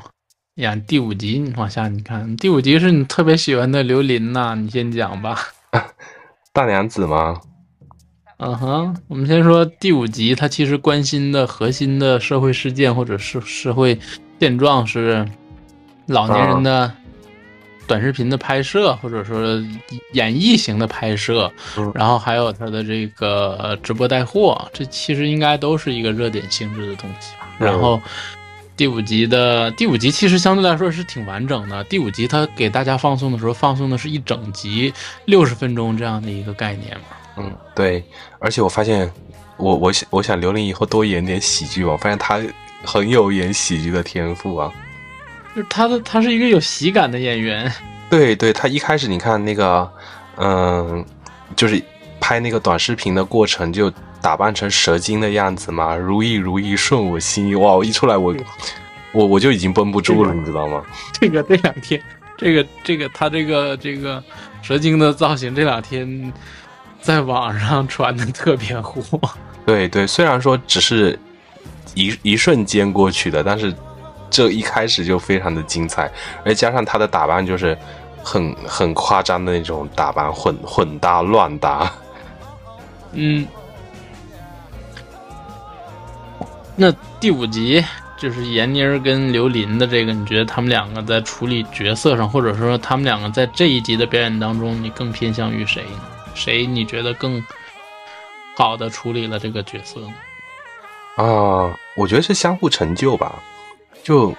呀，第五集你往下你看，第五集是你特别喜欢的刘琳呐，你先讲吧。大娘子吗？嗯哼，我们先说第五集，它其实关心的核心的社会事件或者是社会现状是老年人的短视频的拍摄，或者说演绎型的拍摄，然后还有他的这个直播带货，这其实应该都是一个热点性质的东西吧。然后第五集的第五集其实相对来说是挺完整的，第五集它给大家放送的时候放送的是一整集六十分钟这样的一个概念嘛。嗯，对，而且我发现，我我想我想刘琳以后多演点喜剧吧，我发现他很有演喜剧的天赋啊。就是他的，他是一个有喜感的演员。对 对，他一开始你看那个，嗯，就是拍那个短视频的过程，就打扮成蛇精的样子嘛，如意如意顺我心意。哇，我一出来我我我就已经绷不住了，你知道吗？这个这两天，这个这个他这个这个蛇精的造型这两天。在网上传的特别火，对对，虽然说只是一一瞬间过去的，但是这一开始就非常的精彩，而加上他的打扮就是很很夸张的那种打扮，混混搭乱搭。嗯，那第五集就是闫妮儿跟刘琳的这个，你觉得他们两个在处理角色上，或者说他们两个在这一集的表演当中，你更偏向于谁呢？谁你觉得更好的处理了这个角色呢？啊，我觉得是相互成就吧，就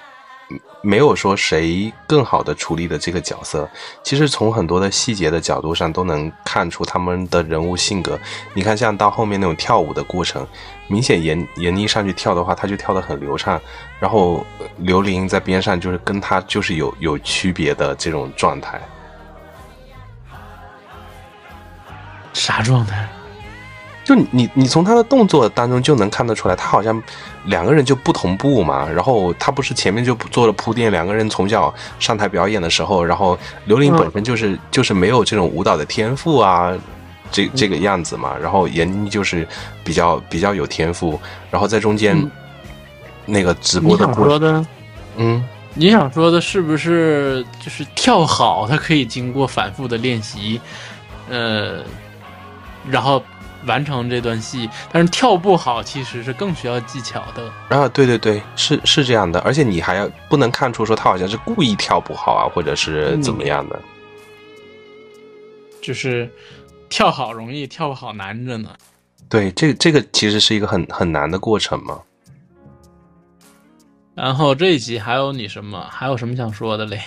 没有说谁更好的处理的这个角色。其实从很多的细节的角度上都能看出他们的人物性格。你看，像到后面那种跳舞的过程，明显闫闫妮上去跳的话，她就跳得很流畅。然后刘琳在边上就是跟她就是有有区别的这种状态。啥状态？就你，你从他的动作当中就能看得出来，他好像两个人就不同步嘛。然后他不是前面就做了铺垫，两个人从小上台表演的时候，然后刘琳本身就是就是没有这种舞蹈的天赋啊，这这个样子嘛。然后闫妮就是比较比较有天赋，然后在中间那个直播的你想说的，嗯，你想说的是不是就是跳好，他可以经过反复的练习，呃。然后完成这段戏，但是跳不好其实是更需要技巧的。啊，对对对，是是这样的，而且你还要不能看出说他好像是故意跳不好啊，或者是怎么样的。就是跳好容易，跳不好难着呢。对，这这个其实是一个很很难的过程嘛。然后这一集还有你什么？还有什么想说的嘞？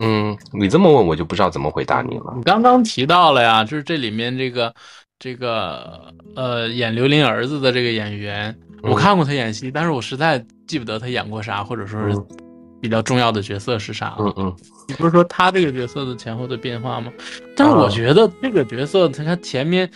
嗯，你这么问我就不知道怎么回答你了。你刚刚提到了呀，就是这里面这个这个呃演刘琳儿子的这个演员，我看过他演戏，但是我实在记不得他演过啥，或者说是比较重要的角色是啥。嗯嗯，你不是说他这个角色的前后的变化吗？但是我觉得这个角色，他他前面。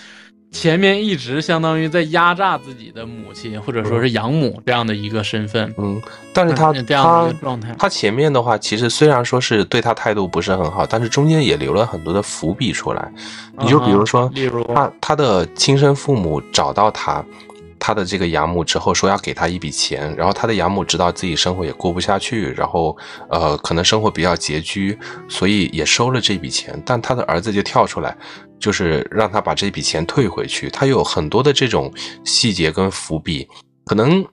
前面一直相当于在压榨自己的母亲，或者说是养母这样的一个身份，嗯，但是他这样的一个状态，他前面的话，其实虽然说是对他态度不是很好，但是中间也留了很多的伏笔出来。你就比如说，例如他他的亲生父母找到他，他的这个养母之后说要给他一笔钱，然后他的养母知道自己生活也过不下去，然后呃可能生活比较拮据，所以也收了这笔钱，但他的儿子就跳出来。就是让他把这笔钱退回去，他有很多的这种细节跟伏笔。可能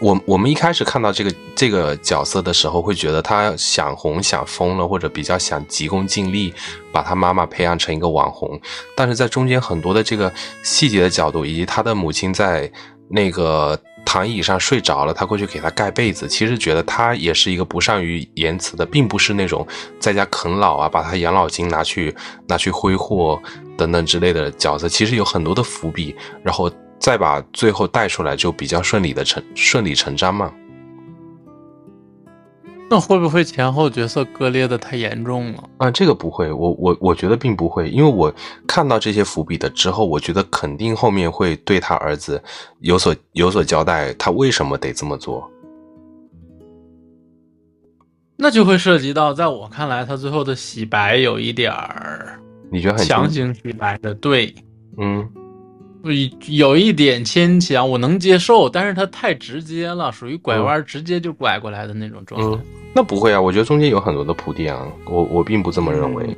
我我们一开始看到这个这个角色的时候，会觉得他想红想疯了，或者比较想急功近利，把他妈妈培养成一个网红。但是在中间很多的这个细节的角度，以及他的母亲在那个。躺椅上睡着了，他过去给他盖被子。其实觉得他也是一个不善于言辞的，并不是那种在家啃老啊，把他养老金拿去拿去挥霍等等之类的角色。其实有很多的伏笔，然后再把最后带出来，就比较顺理的成顺理成章嘛。那会不会前后角色割裂的太严重了？啊，这个不会，我我我觉得并不会，因为我看到这些伏笔的之后，我觉得肯定后面会对他儿子有所有所交代，他为什么得这么做。那就会涉及到，在我看来，他最后的洗白有一点儿，你觉得很强行洗白的？对，嗯。有一点牵强，我能接受，但是它太直接了，属于拐弯直接就拐过来的那种状态。那不会啊，我觉得中间有很多的铺垫啊，我我并不这么认为。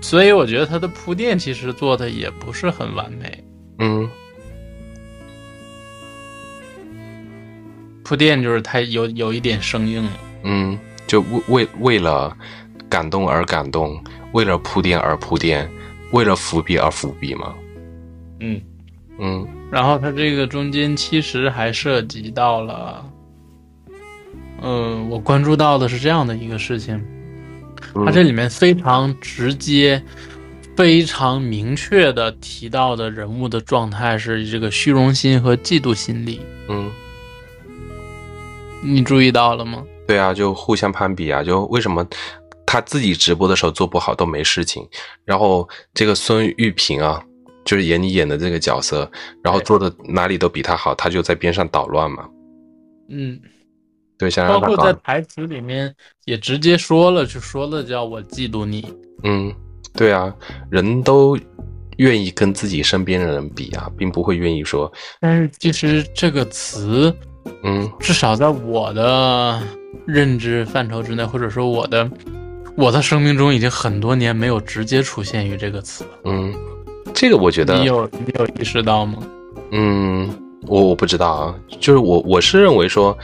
所以我觉得他的铺垫其实做的也不是很完美。嗯铺垫就是太有有一点生硬了。嗯，就为为为了感动而感动，为了铺垫而铺垫，为了伏笔而伏笔嘛。嗯。嗯。然后它这个中间其实还涉及到了，嗯，我关注到的是这样的一个事情，它这里面非常直接、非常明确的提到的人物的状态是这个虚荣心和嫉妒心理，嗯，你注意到了吗？对啊，就互相攀比啊，就为什么他自己直播的时候做不好都没事情，然后这个孙玉萍啊，就是演你演的这个角色，然后做的哪里都比他好，他就在边上捣乱嘛。嗯，对，想包让他搞括在台词里面也直接说了，就说了叫我嫉妒你。嗯，对啊，人都愿意跟自己身边的人比啊，并不会愿意说，但是其实这个词，嗯至少在我的认知范畴之内，或者说我的我的生命中，已经很多年没有直接出现于这个词了。嗯，这个我觉得你有你有意识到吗？嗯，我我不知道啊，就是我我是认为说，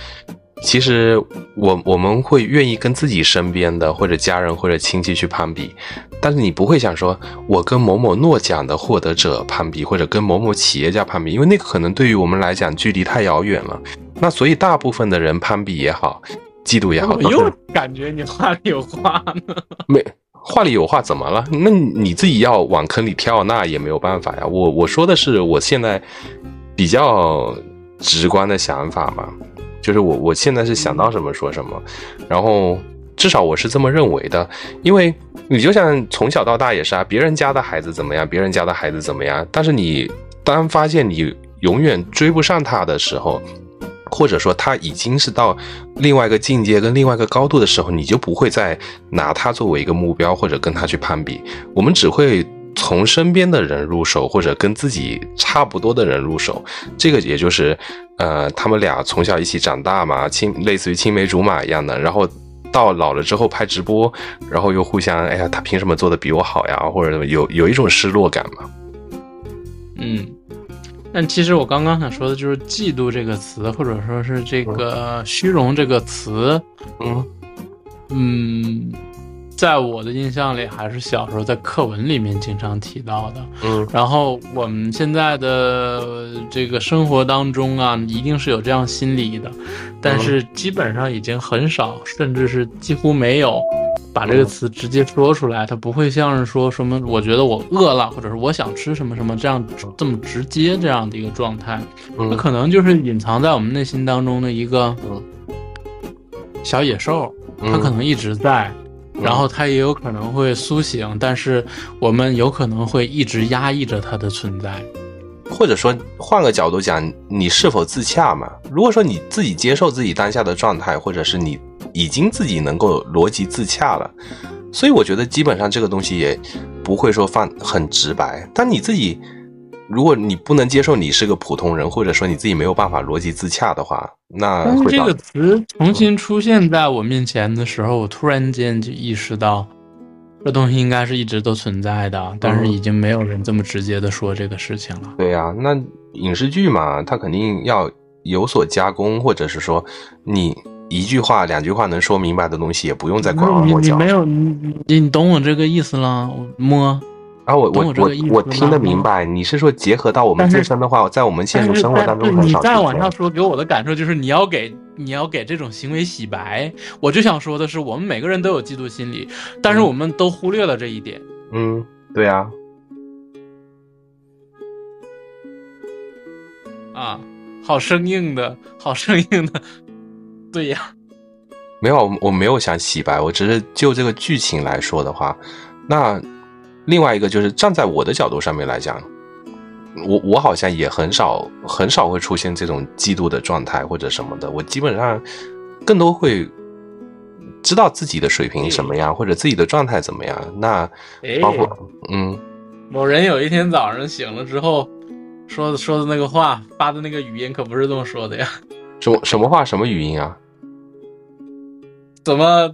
其实我我们会愿意跟自己身边的或者家人或者亲戚去攀比，但是你不会想说我跟某某诺奖的获得者攀比，或者跟某某企业家攀比，因为那个可能对于我们来讲距离太遥远了。那所以大部分的人攀比也好，嫉妒也好，我都是又感觉你话里有话呢。没话里有话，怎么了？那你自己要往坑里跳，那也没有办法呀。我我说的是我现在比较直观的想法嘛，就是我我现在是想到什么说什么，然后至少我是这么认为的。因为你就像从小到大也是啊，别人家的孩子怎么样，别人家的孩子怎么样，但是你当发现你永远追不上他的时候，或者说他已经是到另外一个境界跟另外一个高度的时候，你就不会再拿他作为一个目标或者跟他去攀比，我们只会从身边的人入手，或者跟自己差不多的人入手。这个也就是，呃，他们俩从小一起长大嘛，青类似于青梅竹马一样的，然后。到老了之后拍直播，然后又互相，哎呀，他凭什么做的比我好呀？或者有有一种失落感嘛？嗯，但其实我刚刚想说的就是“嫉妒”这个词，或者说是这个“虚荣”这个词，嗯。嗯，在我的印象里，还是小时候在课文里面经常提到的。嗯。然后我们现在的这个生活当中啊，一定是有这样心理的，但是基本上已经很少，甚至是几乎没有把这个词直接说出来。它不会像是说什么“我觉得我饿了”或者是“我想吃什么什么”这样这么直接这样的一个状态。它可能就是隐藏在我们内心当中的一个小野兽，它可能一直在。然后它也有可能会苏醒，但是我们有可能会一直压抑着它的存在。或者说换个角度讲，你是否自洽嘛？如果说你自己接受自己当下的状态，或者是你已经自己能够逻辑自洽了，所以我觉得基本上这个东西也不会说放很直白。但你自己，如果你不能接受你是个普通人，或者说你自己没有办法逻辑自洽的话，那这个词重新出现在我面前的时候，我突然间就意识到，这东西应该是一直都存在的，但是已经没有人这么直接的说这个事情了。对呀、那影视剧嘛，它肯定要有所加工，或者是说你一句话、两句话能说明白的东西，也不用再拐弯抹角。你你没有你你你懂我这个意思了？我摸。啊，我我我懂我这个意思我听得明白，你是说结合到我们自身的话，在我们现实生活当中你很少你再往下说，给我的感受就是你要给你要给这种行为洗白。我就想说的是，我们每个人都有嫉妒心理，但是我们都忽略了这一点。嗯，对啊，啊，好生硬的，好生硬的，对呀，没有，我没有想洗白，我只是就这个剧情来说的话，那另外一个就是站在我的角度上面来讲，我我好像也很少很少会出现这种嫉妒的状态或者什么的，我基本上更多会知道自己的水平什么样，或者自己的状态怎么样。那包括嗯，某人有一天早上醒了之后，说的说的那个话，发的那个语音可不是这么说的呀，什么什么话什么语音啊？怎么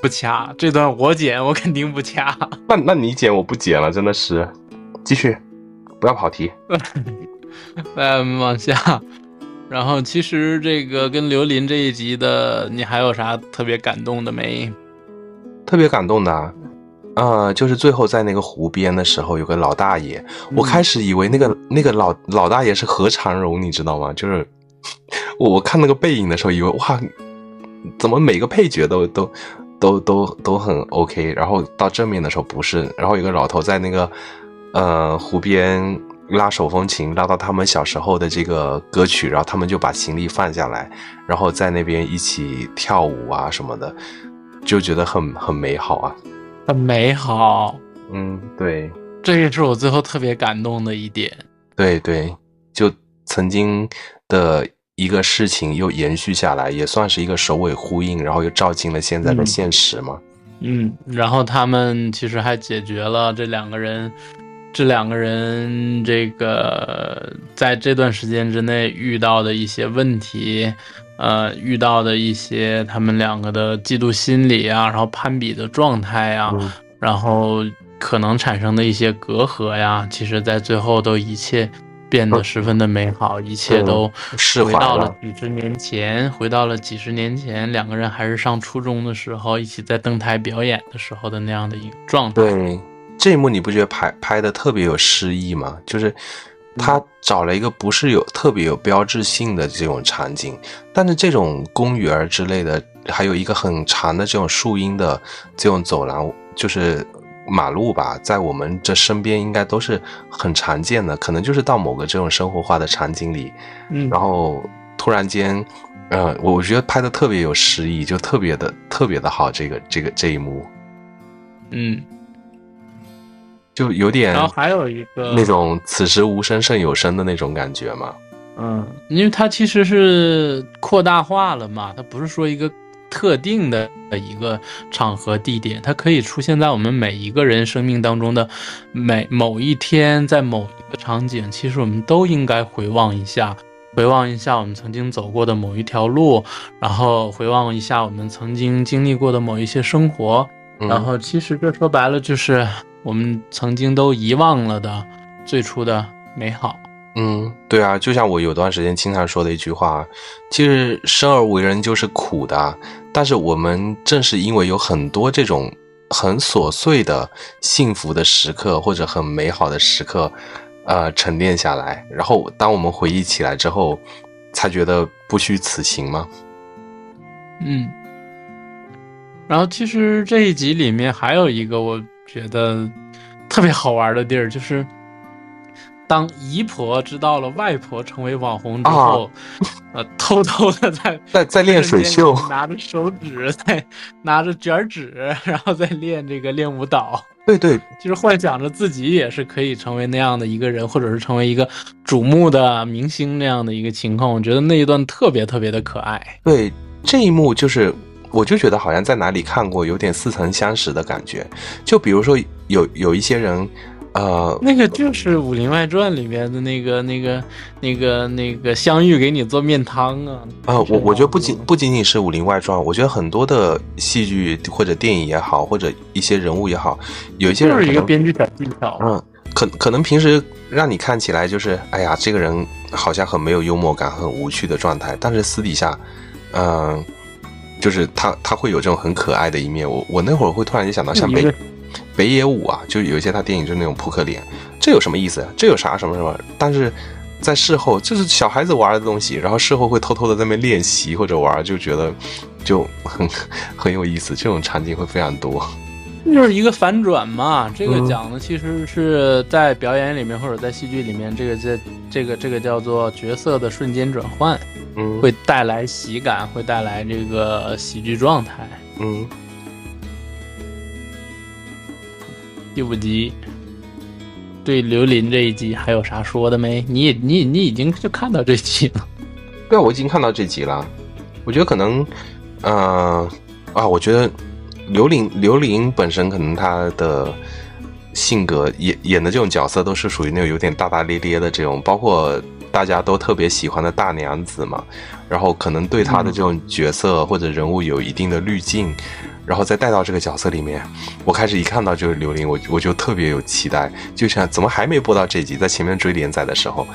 不掐这段，我剪，我肯定不掐。那那你剪，我不剪了，真的是。继续，不要跑题。嗯，往下。然后，其实这个跟刘琳这一集的，你还有啥特别感动的没？特别感动的，呃，就是最后在那个湖边的时候，有个老大爷。我开始以为那个那个老老大爷是何长荣，你知道吗？就是 我我看那个背影的时候，以为哇，怎么每个配角都都都都都很 OK，然后到正面的时候不是，然后有个老头在那个呃湖边。拉手风琴，拉到他们小时候的这个歌曲，然后他们就把行李放下来，然后在那边一起跳舞啊什么的，就觉得很很美好啊，很美好。嗯，对，这也是我最后特别感动的一点。对对，就曾经的一个事情又延续下来，也算是一个首尾呼应，然后又照进了现在的现实嘛。嗯，然后他们其实还解决了这两个人。这两个人，这个在这段时间之内遇到的一些问题，呃，遇到的一些他们两个的嫉妒心理啊，然后攀比的状态呀，然后可能产生的一些隔阂呀，其实，在最后都一切变得十分的美好，一切都回到了几十年前，回到了几十年前，两个人还是上初中的时候，一起在登台表演的时候的那样的一个状态。对这一幕你不觉得拍拍的特别有诗意吗？就是他找了一个不是有特别有标志性的这种场景，但是这种公园之类的，还有一个很长的这种树荫的这种走廊，就是马路吧，在我们这身边应该都是很常见的，可能就是到某个这种生活化的场景里，嗯，然后突然间，呃，我觉得拍的特别有诗意，就特别的特别的好，这个这个这一幕，嗯。就有点，然后还有一个那种“此时无声胜有声”的那种感觉嘛。嗯，因为它其实是扩大化了嘛，它不是说一个特定的一个场合地点，它可以出现在我们每一个人生命当中的每某一天，在某一个场景，其实我们都应该回望一下，回望一下我们曾经走过的某一条路，然后回望一下我们曾经经历过的某一些生活，然后其实这说白了就是。我们曾经都遗忘了的最初的美好。嗯，对啊，就像我有段时间经常说的一句话，其实生而为人就是苦的，但是我们正是因为有很多这种很琐碎的幸福的时刻或者很美好的时刻，呃，沉淀下来，然后当我们回忆起来之后，才觉得不虚此行吗？嗯。然后其实这一集里面还有一个我。觉得特别好玩的地儿，就是当姨婆知道了外婆成为网红之后，呃，偷偷的在在在练水袖，拿着手指在拿着卷纸，然后在练这个练舞蹈。对对，就是幻想着自己也是可以成为那样的一个人，或者是成为一个瞩目的明星那样的一个情况。我觉得那一段特别特别的可爱。对，这一幕就是。我就觉得好像在哪里看过，有点似曾相识的感觉。就比如说有有一些人，呃，那个就是《武林外传》里面的那个那个那个那个香玉给你做面汤啊。啊，我我觉得不仅不仅仅是《武林外传》，我觉得很多的戏剧或者电影也好，或者一些人物也好，有一些人就是一个编剧小技巧。嗯，可可能平时让你看起来就是，哎呀，这个人好像很没有幽默感、很无趣的状态，但是私底下，嗯。就是他，他会有这种很可爱的一面。我我那会儿会突然就想到，像北北野武啊，就有一些他电影就是那种扑克脸，这有什么意思？这有啥什么什么？但是在事后，就是小孩子玩的东西，然后事后会偷偷的在那边练习或者玩，就觉得就很 很有意思。这种场景会非常多。就是一个反转嘛，这个讲的其实是在表演里面或者在戏剧里面，这个这这个这个叫做角色的瞬间转换，嗯，会带来喜感，会带来这个喜剧状态，嗯。第五集，对刘琳这一集还有啥说的没？你你你已经就看到这集了，对，我已经看到这集了。我觉得可能，呃，啊，我觉得。刘琳，刘琳本身可能她的性格演演的这种角色都是属于那种有点大大咧咧的这种，包括大家都特别喜欢的大娘子嘛，然后可能对他的这种角色或者人物有一定的滤镜，然后再带到这个角色里面，我开始一看到这个刘玲，我我就特别有期待，就想怎么还没播到这集，在前面追连载的时候，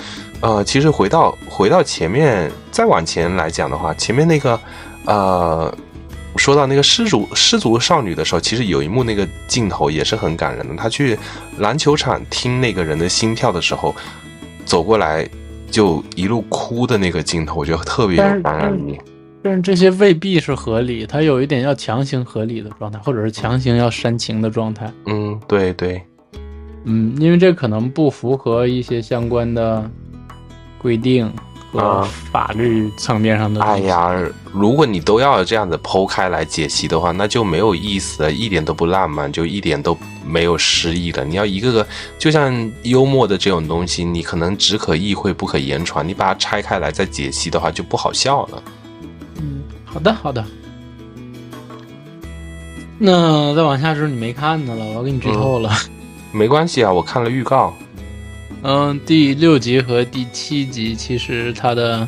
呃，其实回到回到前面再往前来讲的话，前面那个呃。说到那个失足失足少女的时候，其实有一幕那个镜头也是很感人的。她去篮球场听那个人的心跳的时候，走过来就一路哭的那个镜头，我觉得特别有感染力。但是这些未必是合理，他有一点要强行合理的状态，或者是强行要煽情的状态。嗯，对对，嗯，因为这可能不符合一些相关的规定。和法律层面上的。哎呀，如果你都要这样子剖开来解析的话，那就没有意思了，一点都不浪漫，就一点都没有诗意了。你要一个个，就像幽默的这种东西，你可能只可意会不可言传，你把它拆开来再解析的话，就不好笑了。嗯，好的好的。那再往下是你没看的了，我要给你剧透了。没关系啊，我看了预告。嗯，第六集和第七集其实它的，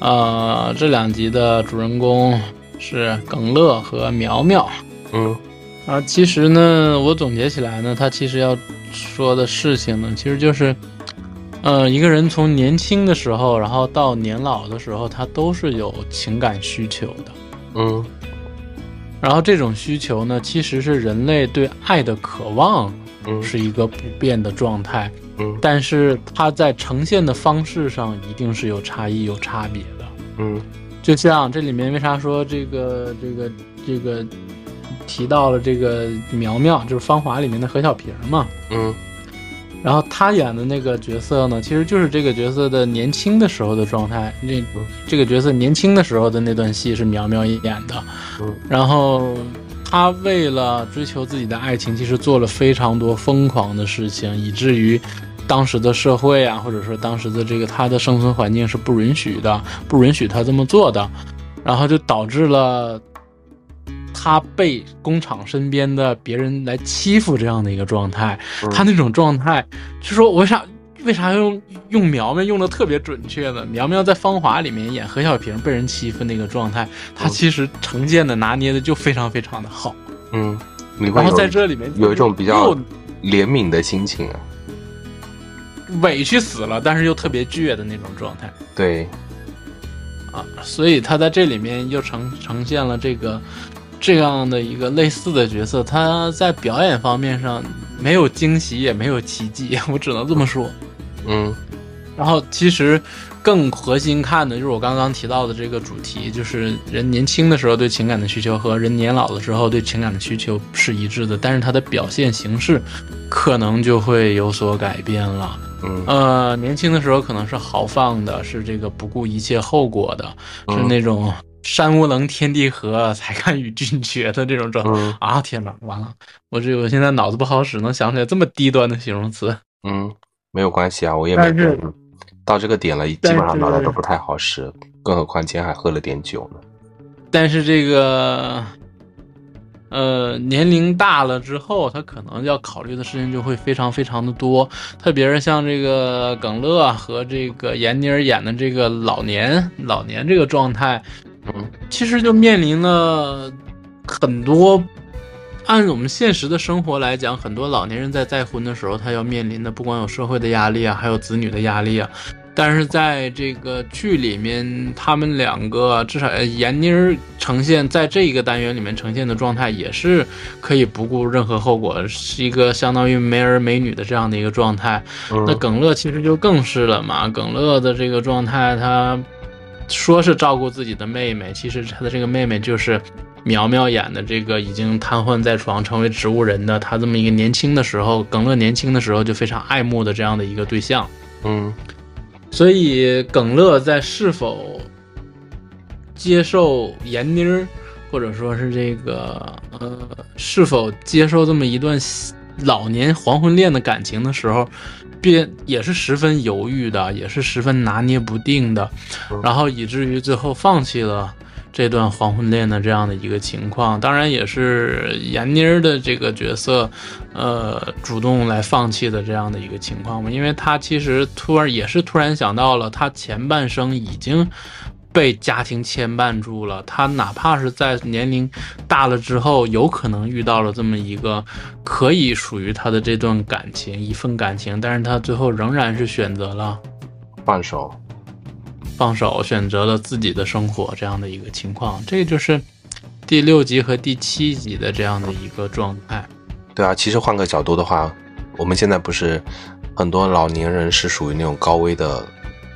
呃，这两集的主人公是耿乐和苗苗。嗯，啊，其实呢，我总结起来呢，他其实要说的事情呢，其实就是，呃，一个人从年轻的时候，然后到年老的时候，他都是有情感需求的。嗯，然后这种需求呢，其实是人类对爱的渴望，是一个不变的状态。嗯，但是它在呈现的方式上一定是有差异、有差别的。嗯，就像这里面为啥说这个、这个、这个提到了这个苗苗，就是《芳华》里面的何小平嘛。嗯，然后他演的那个角色呢，其实就是这个角色的年轻的时候的状态。那这个角色年轻的时候的那段戏是苗苗演的。嗯，然后。他为了追求自己的爱情，其实做了非常多疯狂的事情，以至于当时的社会啊，或者说当时的这个他的生存环境是不允许的，不允许他这么做的，然后就导致了他被工厂身边的别人来欺负这样的一个状态。他那种状态，就说为啥？为啥用用苗苗用的特别准确呢？苗苗在《芳华》里面演何小平被人欺负那个状态，他其实呈现的拿捏的就非常非常的好。嗯，然后在这里面有一种比较怜悯的心情啊，委屈死了，但是又特别倔的那种状态。对，啊，所以他在这里面又呈呈现了这个这样的一个类似的角色。他在表演方面上没有惊喜，也没有奇迹，我只能这么说。嗯，然后其实更核心看的就是我刚刚提到的这个主题，就是人年轻的时候对情感的需求和人年老的时候对情感的需求是一致的，但是它的表现形式可能就会有所改变了。嗯，呃，年轻的时候可能是豪放的，是这个不顾一切后果的，是那种山无棱天地合才敢与君绝的这种状态啊！天哪，完了，我这我现在脑子不好使，能想起来这么低端的形容词。嗯。没有关系啊，我也没到这个点了，基本上脑袋都不太好使，更何况今天还喝了点酒呢。但是这个，呃，年龄大了之后，他可能要考虑的事情就会非常非常的多，特别是像这个耿乐和这个闫妮儿演的这个老年老年这个状态，嗯，其实就面临了很多。按我们现实的生活来讲，很多老年人在再婚的时候，他要面临的不光有社会的压力啊，还有子女的压力啊。但是在这个剧里面，他们两个至少闫妮儿呈现在这一个单元里面呈现的状态，也是可以不顾任何后果，是一个相当于没儿没女的这样的一个状态。那耿乐其实就更是了嘛，耿乐的这个状态，他说是照顾自己的妹妹，其实他的这个妹妹就是。苗苗演的这个已经瘫痪在床、成为植物人的他，这么一个年轻的时候，耿乐年轻的时候就非常爱慕的这样的一个对象。嗯，所以耿乐在是否接受闫妮儿，或者说是这个呃，是否接受这么一段老年黄昏恋的感情的时候，便也是十分犹豫的，也是十分拿捏不定的，然后以至于最后放弃了。这段黄昏恋的这样的一个情况。当然也是闫妮儿的这个角色，呃，主动来放弃的这样的一个情况嘛，因为她其实突然也是突然想到了，她前半生已经。被家庭牵绊住了，他哪怕是在年龄大了之后，有可能遇到了这么一个可以属于他的这段感情，一份感情，但是他最后仍然是选择了放手，放手，选择了自己的生活这样的一个情况，这就是第六集和第七集的这样的一个状态。对啊，其实换个角度的话，我们现在不是很多老年人是属于那种高危的。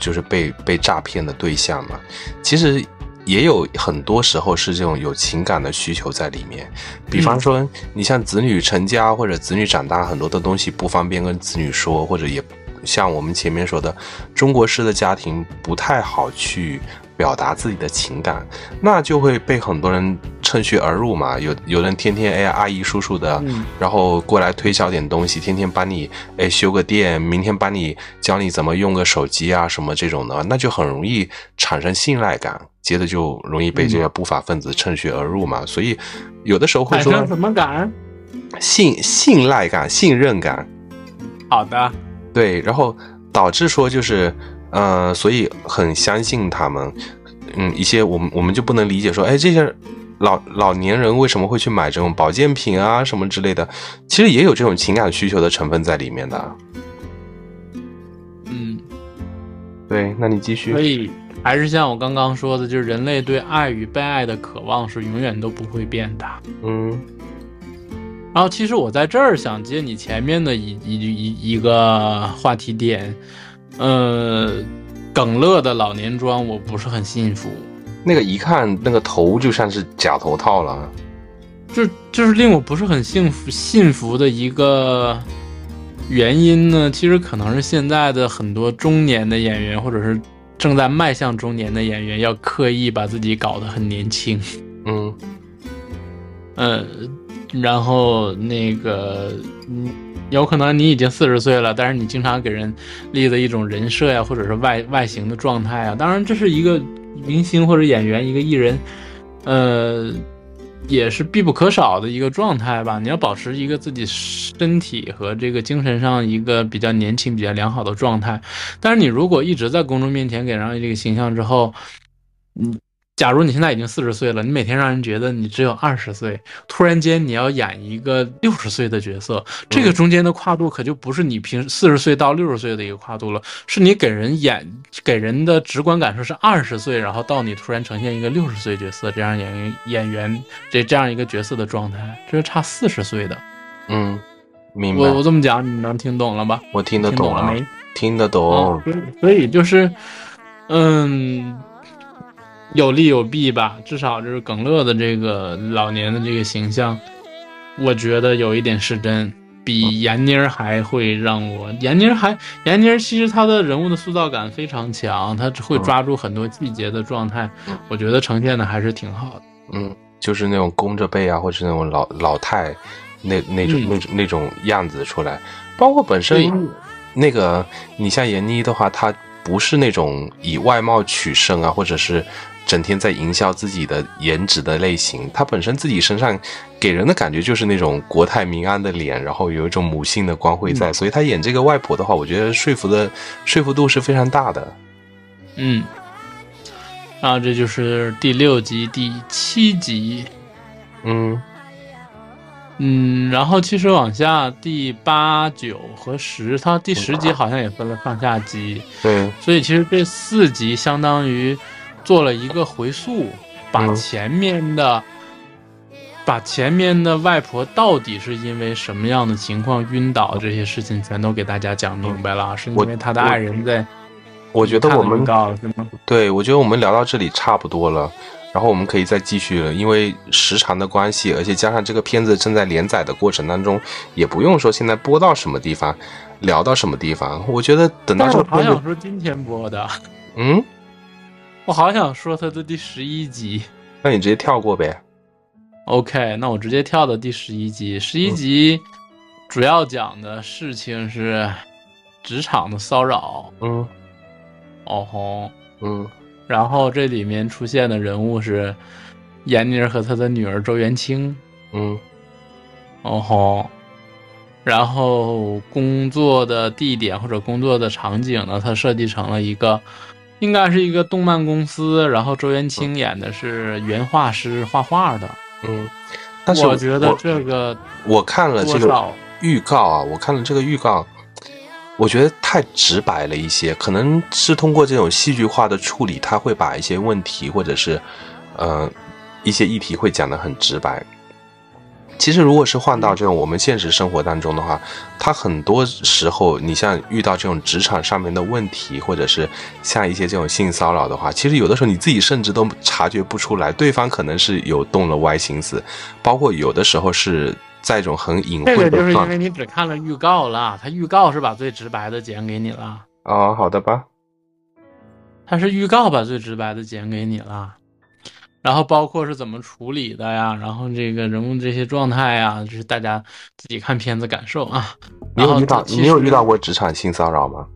就是被被诈骗的对象嘛，其实也有很多时候是这种有情感的需求在里面。比方说，你像子女成家或者子女长大，很多的东西不方便跟子女说，或者也像我们前面说的，中国式的家庭不太好去。表达自己的情感，那就会被很多人趁虚而入嘛。有有人天天哎呀阿姨叔叔的，然后过来推销点东西，天天帮你哎修个电，明天帮你教你怎么用个手机啊什么这种的，那就很容易产生信赖感，接着就容易被这些不法分子趁虚而入嘛。所以有的时候会说什么感？信信赖感、信任感。好的，对，然后导致说就是。呃，所以很相信他们，嗯，一些我们我们就不能理解说，哎，这些老老年人为什么会去买这种保健品啊什么之类的？其实也有这种情感需求的成分在里面的。嗯，对，那你继续。所以还是像我刚刚说的，就是人类对爱与被爱的渴望是永远都不会变的。嗯。然后，其实我在这儿想接你前面的一一一一个话题点。呃，耿乐的老年装我不是很信服，那个一看那个头就像是假头套了，就就是令我不是很幸福信服的一个原因呢。其实可能是现在的很多中年的演员，或者是正在迈向中年的演员，要刻意把自己搞得很年轻。嗯，呃，然后那个嗯。有可能你已经四十岁了，但是你经常给人立的一种人设呀，或者是外外形的状态啊，当然这是一个明星或者演员一个艺人，呃，也是必不可少的一个状态吧。你要保持一个自己身体和这个精神上一个比较年轻、比较良好的状态。但是你如果一直在公众面前给人这个形象之后，嗯。假如你现在已经四十岁了，你每天让人觉得你只有二十岁，突然间你要演一个六十岁的角色，这个中间的跨度可就不是你平四十岁到六十岁的一个跨度了，是你给人演给人的直观感受是二十岁，然后到你突然呈现一个六十岁角色，这样演员演员这这样一个角色的状态，这是差四十岁的。嗯，明白。我我这么讲，你能听懂了吧？我听得懂了没？听得懂。所以就是，嗯。有利有弊吧，至少就是耿乐的这个老年的这个形象，我觉得有一点是真，比闫妮儿还会让我。闫妮儿还闫妮儿其实她的人物的塑造感非常强，她会抓住很多细节的状态，我觉得呈现的还是挺好的。嗯，就是那种弓着背啊，或者那种老老太那那种那种那种样子出来，包括本身那个你像闫妮的话，她不是那种以外貌取胜啊，或者是。整天在营销自己的颜值的类型，他本身自己身上给人的感觉就是那种国泰民安的脸，然后有一种母性的光辉在，所以他演这个外婆的话，我觉得说服的说服度是非常大的。嗯，然后这就是第六集第七集，嗯嗯，然后其实往下第八九和十，它第十集好像也分了上下集，对，所以其实这四集相当于。做了一个回溯，把前面的，把前面的外婆到底是因为什么样的情况晕倒，这些事情全都给大家讲明白了。是因为他的爱人在。我觉得我们？对，我觉得我们聊到这里差不多了，然后我们可以再继续了。因为时长的关系，而且加上这个片子正在连载的过程当中，也不用说现在播到什么地方，聊到什么地方。我觉得等到这个好想说今天播的，嗯。我好想说他的第十一集，那你直接跳过呗。OK，那我直接跳到第十一集。十一集主要讲的事情是职场的骚扰。嗯，哦吼，嗯，然后这里面出现的人物是闫妮和她的女儿周元清。嗯，哦吼。然后工作的地点或者工作的场景呢，它设计成了一个，应该是一个动漫公司。然后周元清演的是原画师，画画的。嗯，但是我觉得这个我看了这个预告啊，我看了这个预告，我觉得太直白了一些。可能是通过这种戏剧化的处理，他会把一些问题或者是呃一些议题会讲得很直白。其实，如果是换到这种我们现实生活当中的话，他很多时候，你像遇到这种职场上面的问题，或者是像一些这种性骚扰的话，其实有的时候你自己甚至都察觉不出来，对方可能是有动了歪心思，包括有的时候是在一种很隐晦的。这个就是因为你只看了预告了，他预告是把最直白的剪给你了。哦，好的吧。他是预告把最直白的剪给你了。然后包括是怎么处理的呀？然后这个人物这些状态呀，就是大家自己看片子感受啊。你有遇到你有遇到过职场性骚扰吗？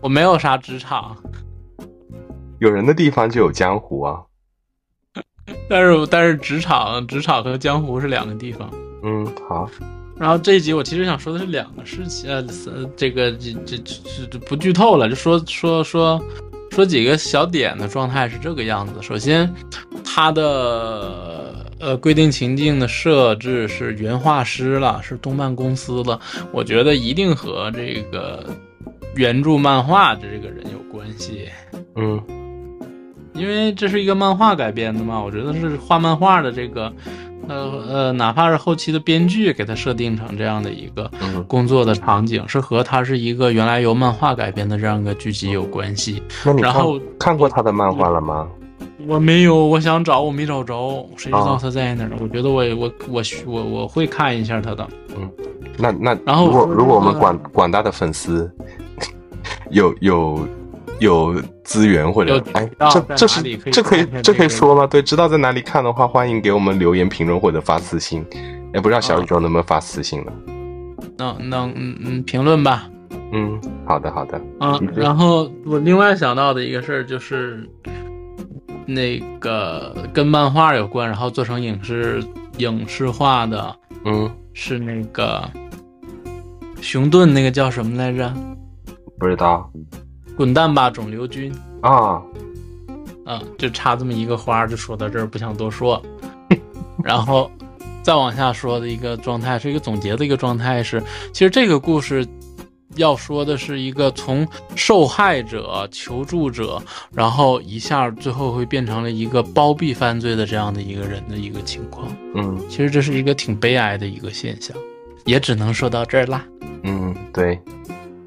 我没有啥职场，有人的地方就有江湖啊。但是但是职场职场和江湖是两个地方。嗯，好。然后这一集我其实想说的是两个事情，呃，这个这这这不剧透了，就说说说。说几个小点的状态是这个样子。首先，它的呃规定情境的设置是原画师了，是动漫公司了。我觉得一定和这个原著漫画的这个人有关系。嗯，因为这是一个漫画改编的嘛，我觉得是画漫画的这个。呃呃，哪怕是后期的编剧给他设定成这样的一个工作的场景，是和他是一个原来由漫画改编的这样一个剧集有关系。那你然后看过他的漫画了吗？我没有，我想找，我没找着，谁知道他在哪儿？我觉得我我我我我会看一下他的。嗯，那那然后如果如果我们广广大的粉丝有 有。有资源或者哎，这这是这可以这可以说吗？对，知道在哪里看的话，欢迎给我们留言评论或者发私信。哎，不知道小宇宙能不能发私信了？能能嗯嗯评论吧。嗯，好的好的。嗯，然后我另外想到的一个事儿就是，那个跟漫画有关，然后做成影视影视化的，嗯，是那个熊顿那个叫什么来着？不知道。滚蛋吧，肿瘤君！啊，啊，就差这么一个花，就说到这儿，不想多说。然后再往下说的一个状态，是一个总结的一个状态是，其实这个故事要说的是一个从受害者、求助者，然后一下最后会变成了一个包庇犯罪的这样的一个人的一个情况。嗯，其实这是一个挺悲哀的一个现象，也只能说到这儿啦。嗯，对，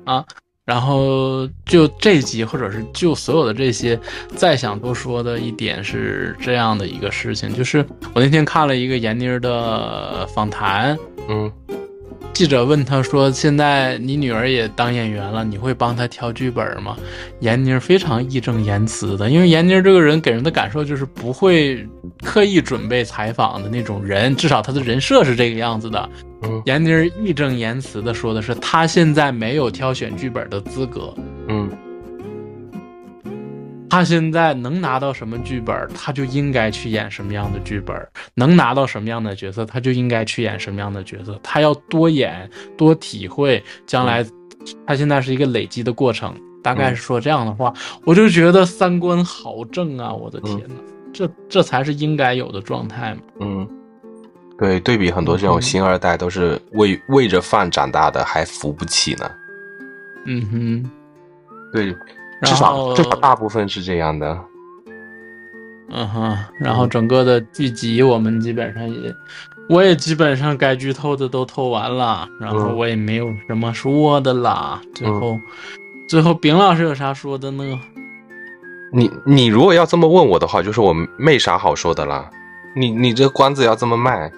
啊。然后就这集，或者是就所有的这些，再想多说的一点是这样的一个事情，就是我那天看了一个闫妮儿的访谈，嗯。记者问他说：“现在你女儿也当演员了，你会帮她挑剧本吗？”闫妮非常义正言辞的，因为闫妮这个人给人的感受就是不会刻意准备采访的那种人，至少她的人设是这个样子的。闫妮义正言辞的说的是，她现在没有挑选剧本的资格。嗯。他现在能拿到什么剧本，他就应该去演什么样的剧本；能拿到什么样的角色，他就应该去演什么样的角色。他要多演，多体会，将来他现在是一个累积的过程。大概是说这样的话，我就觉得三观好正啊！我的天哪，这这才是应该有的状态嘛。嗯，对，对比很多这种星二代都是喂喂着饭长大的，还扶不起呢。嗯哼，对。至少至少大部分是这样的，嗯哼，然后整个的剧集我们基本上也，我也基本上该剧透的都透完了，然后我也没有什么说的啦。最后，最后丙老师有啥说的呢？你你如果要这么问我的话，就是我没啥好说的啦。你你这关子要这么卖，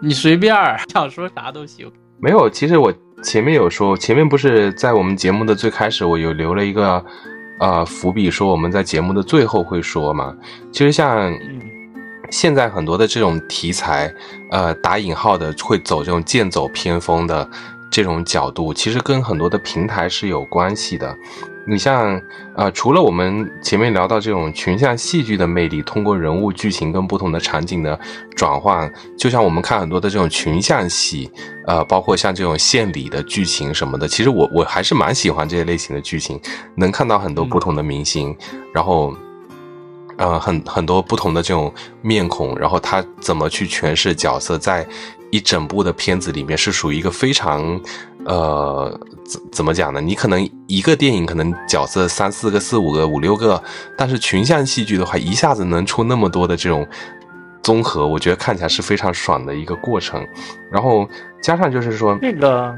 你随便想说啥都行。没有，其实我。前面有说，前面不是在我们节目的最开始，我有留了一个，呃伏笔，说我们在节目的最后会说嘛。其实像现在很多的这种题材，呃打引号的会走这种剑走偏锋的这种角度，其实跟很多的平台是有关系的。你像呃，除了我们前面聊到这种群像戏剧的魅力，通过人物剧情跟不同的场景的转换，就像我们看很多的这种群像戏，呃，包括像这种献礼的剧情什么的，其实我我还是蛮喜欢这些类型的剧情，能看到很多不同的明星，然后。呃，很很多不同的这种面孔，然后他怎么去诠释角色，在一整部的片子里面是属于一个非常，呃，怎怎么讲呢？你可能一个电影可能角色三四个、四五个、五六个，但是群像戏剧的话，一下子能出那么多的这种综合，我觉得看起来是非常爽的一个过程。然后加上就是说这个。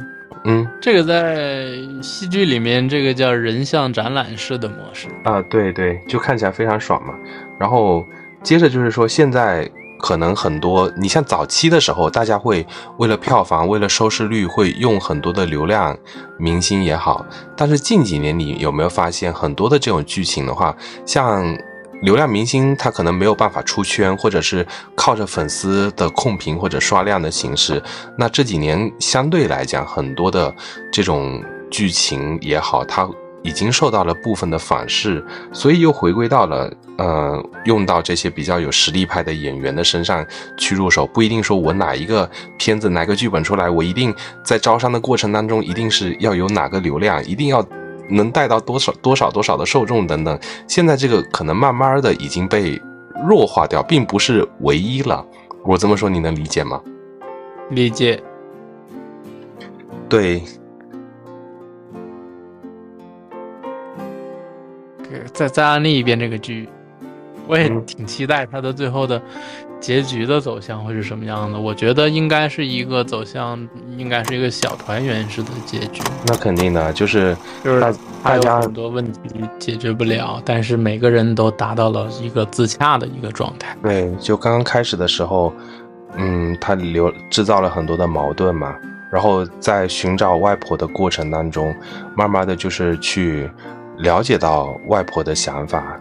嗯，这个在戏剧里面，这个叫人像展览式的模式啊，对对，就看起来非常爽嘛。然后接着就是说，现在可能很多，你像早期的时候，大家会为了票房、为了收视率，会用很多的流量明星也好。但是近几年，你有没有发现很多的这种剧情的话，像？流量明星他可能没有办法出圈，或者是靠着粉丝的控评或者刷量的形式。那这几年相对来讲，很多的这种剧情也好，它已经受到了部分的反噬，所以又回归到了呃，用到这些比较有实力派的演员的身上去入手。不一定说我哪一个片子哪个剧本出来，我一定在招商的过程当中一定是要有哪个流量，一定要。能带到多少多少多少的受众等等，现在这个可能慢慢的已经被弱化掉，并不是唯一了。我这么说你能理解吗？理解。对。再再安利一遍这个剧，我也挺期待它的最后的。结局的走向会是什么样的？我觉得应该是一个走向，应该是一个小团圆式的结局。那肯定的，就是就是大家很多问题解决不了，但是每个人都达到了一个自洽的一个状态。对，就刚刚开始的时候，嗯，他留制造了很多的矛盾嘛，然后在寻找外婆的过程当中，慢慢的就是去了解到外婆的想法。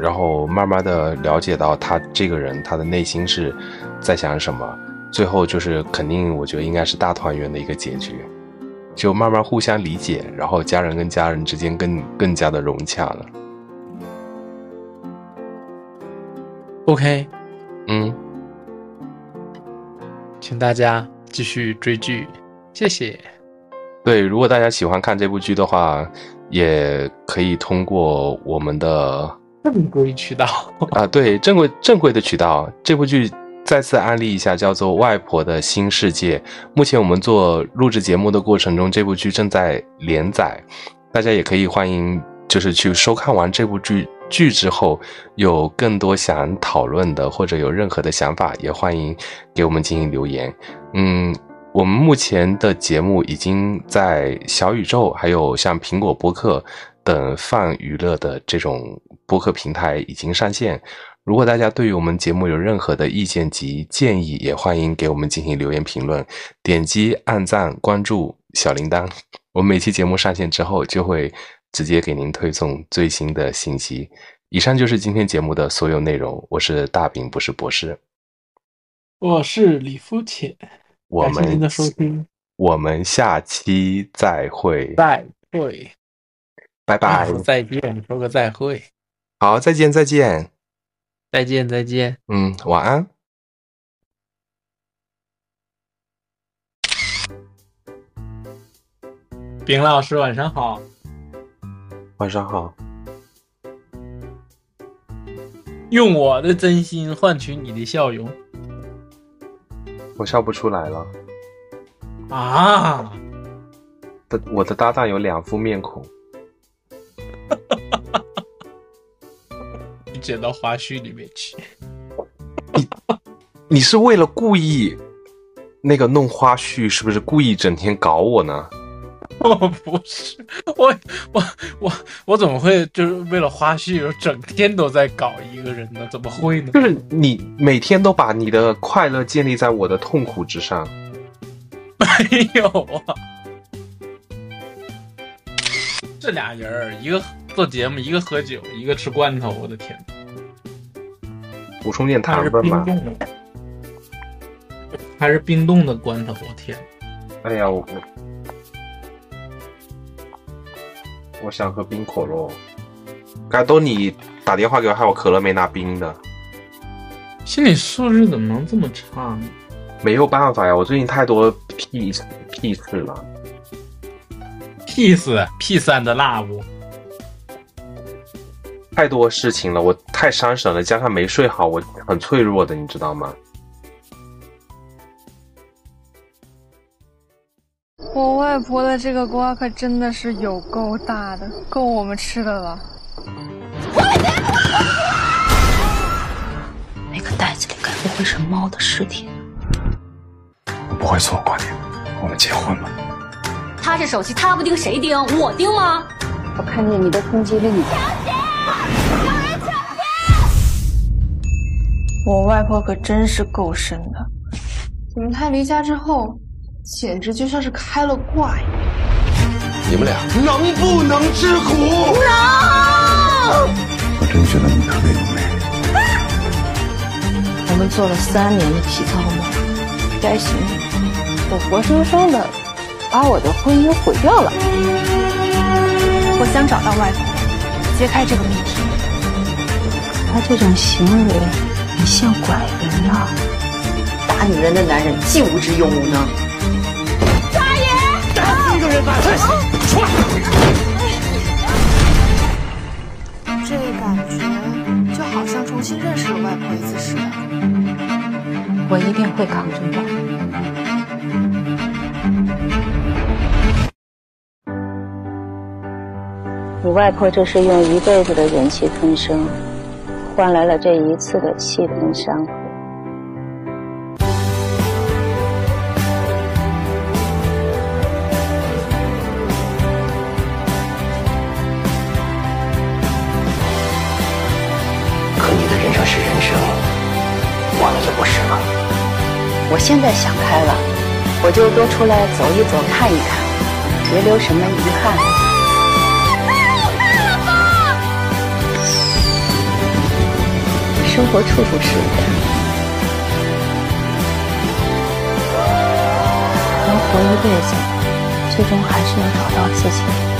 然后慢慢的了解到她这个人，她的内心是在想什么，最后就是肯定，我觉得应该是大团圆的一个结局，就慢慢互相理解，然后家人跟家人之间更更加的融洽了。OK，嗯，请大家继续追剧，谢谢。对，如果大家喜欢看这部剧的话，也可以通过我们的。正规渠道啊，对，正规正规的渠道。这部剧再次安利一下，叫做《外婆的新世界》。目前我们做录制节目的过程中，这部剧正在连载，大家也可以欢迎，就是去收看完这部剧剧之后，有更多想讨论的，或者有任何的想法，也欢迎给我们进行留言。嗯，我们目前的节目已经在小宇宙，还有像苹果播客。等泛娱乐的这种播客平台已经上线。如果大家对于我们节目有任何的意见及建议，也欢迎给我们进行留言评论。点击按赞、关注小铃铛，我们每期节目上线之后，就会直接给您推送最新的信息。以上就是今天节目的所有内容。我是大饼，不是博士。我是李肤浅。我们您的收听。我们下期再会。再会。拜拜，再见，说个再会。好，再见，再见，再见，再见。嗯，晚安。丙老师，晚上好。晚上好。用我的真心换取你的笑容，我笑不出来了。啊！的，我的搭档有两副面孔。你 剪到花絮里面去。你你是为了故意那个弄花絮，是不是故意整天搞我呢？我不是，我我我我怎么会就是为了花絮，整天都在搞一个人呢？怎么会呢？就是你每天都把你的快乐建立在我的痛苦之上。没有啊。这俩人儿，一个做节目，一个喝酒，一个吃罐头，我的天！补充点糖分吧。还是冰冻的罐头，我天！哎呀，我我想喝冰可乐。刚都你打电话给我，害我可乐没拿冰的，心理素质怎么能这么差呢？没有办法呀，我最近太多屁屁事了。Peace Peace and Love，太多事情了，我太伤神了，加上没睡好，我很脆弱的，你知道吗？外婆的这个瓜可真的是有够大的，够我们吃的了。那个袋子里该不会是猫的尸体？我不会错过你，我们结婚吧。他是首席，他不盯谁盯？我盯吗？我看见你的通缉令。我外婆可真是够深的，怎么她离家之后，简直就像是开了挂一样。你们俩能不能吃苦？能。我真觉得你特别有魅力。我们做了三年的体操梦，该醒醒！我活生生的把我的婚姻毁掉了。我想找到外婆，揭开这个谜题。他这种行为很像拐人啊！打女人的男人既无知又无能。大爷！打一个人吧！踹！这感觉就好像重新认识了外婆一次似的。我一定会扛住的。你外婆这是用一辈子的忍气吞声，换来了这一次的气吞伤现在想开了，我就多出来走一走，看一看，别留什么遗憾。生活处处是缘，能活一辈子，最终还是要找到自己。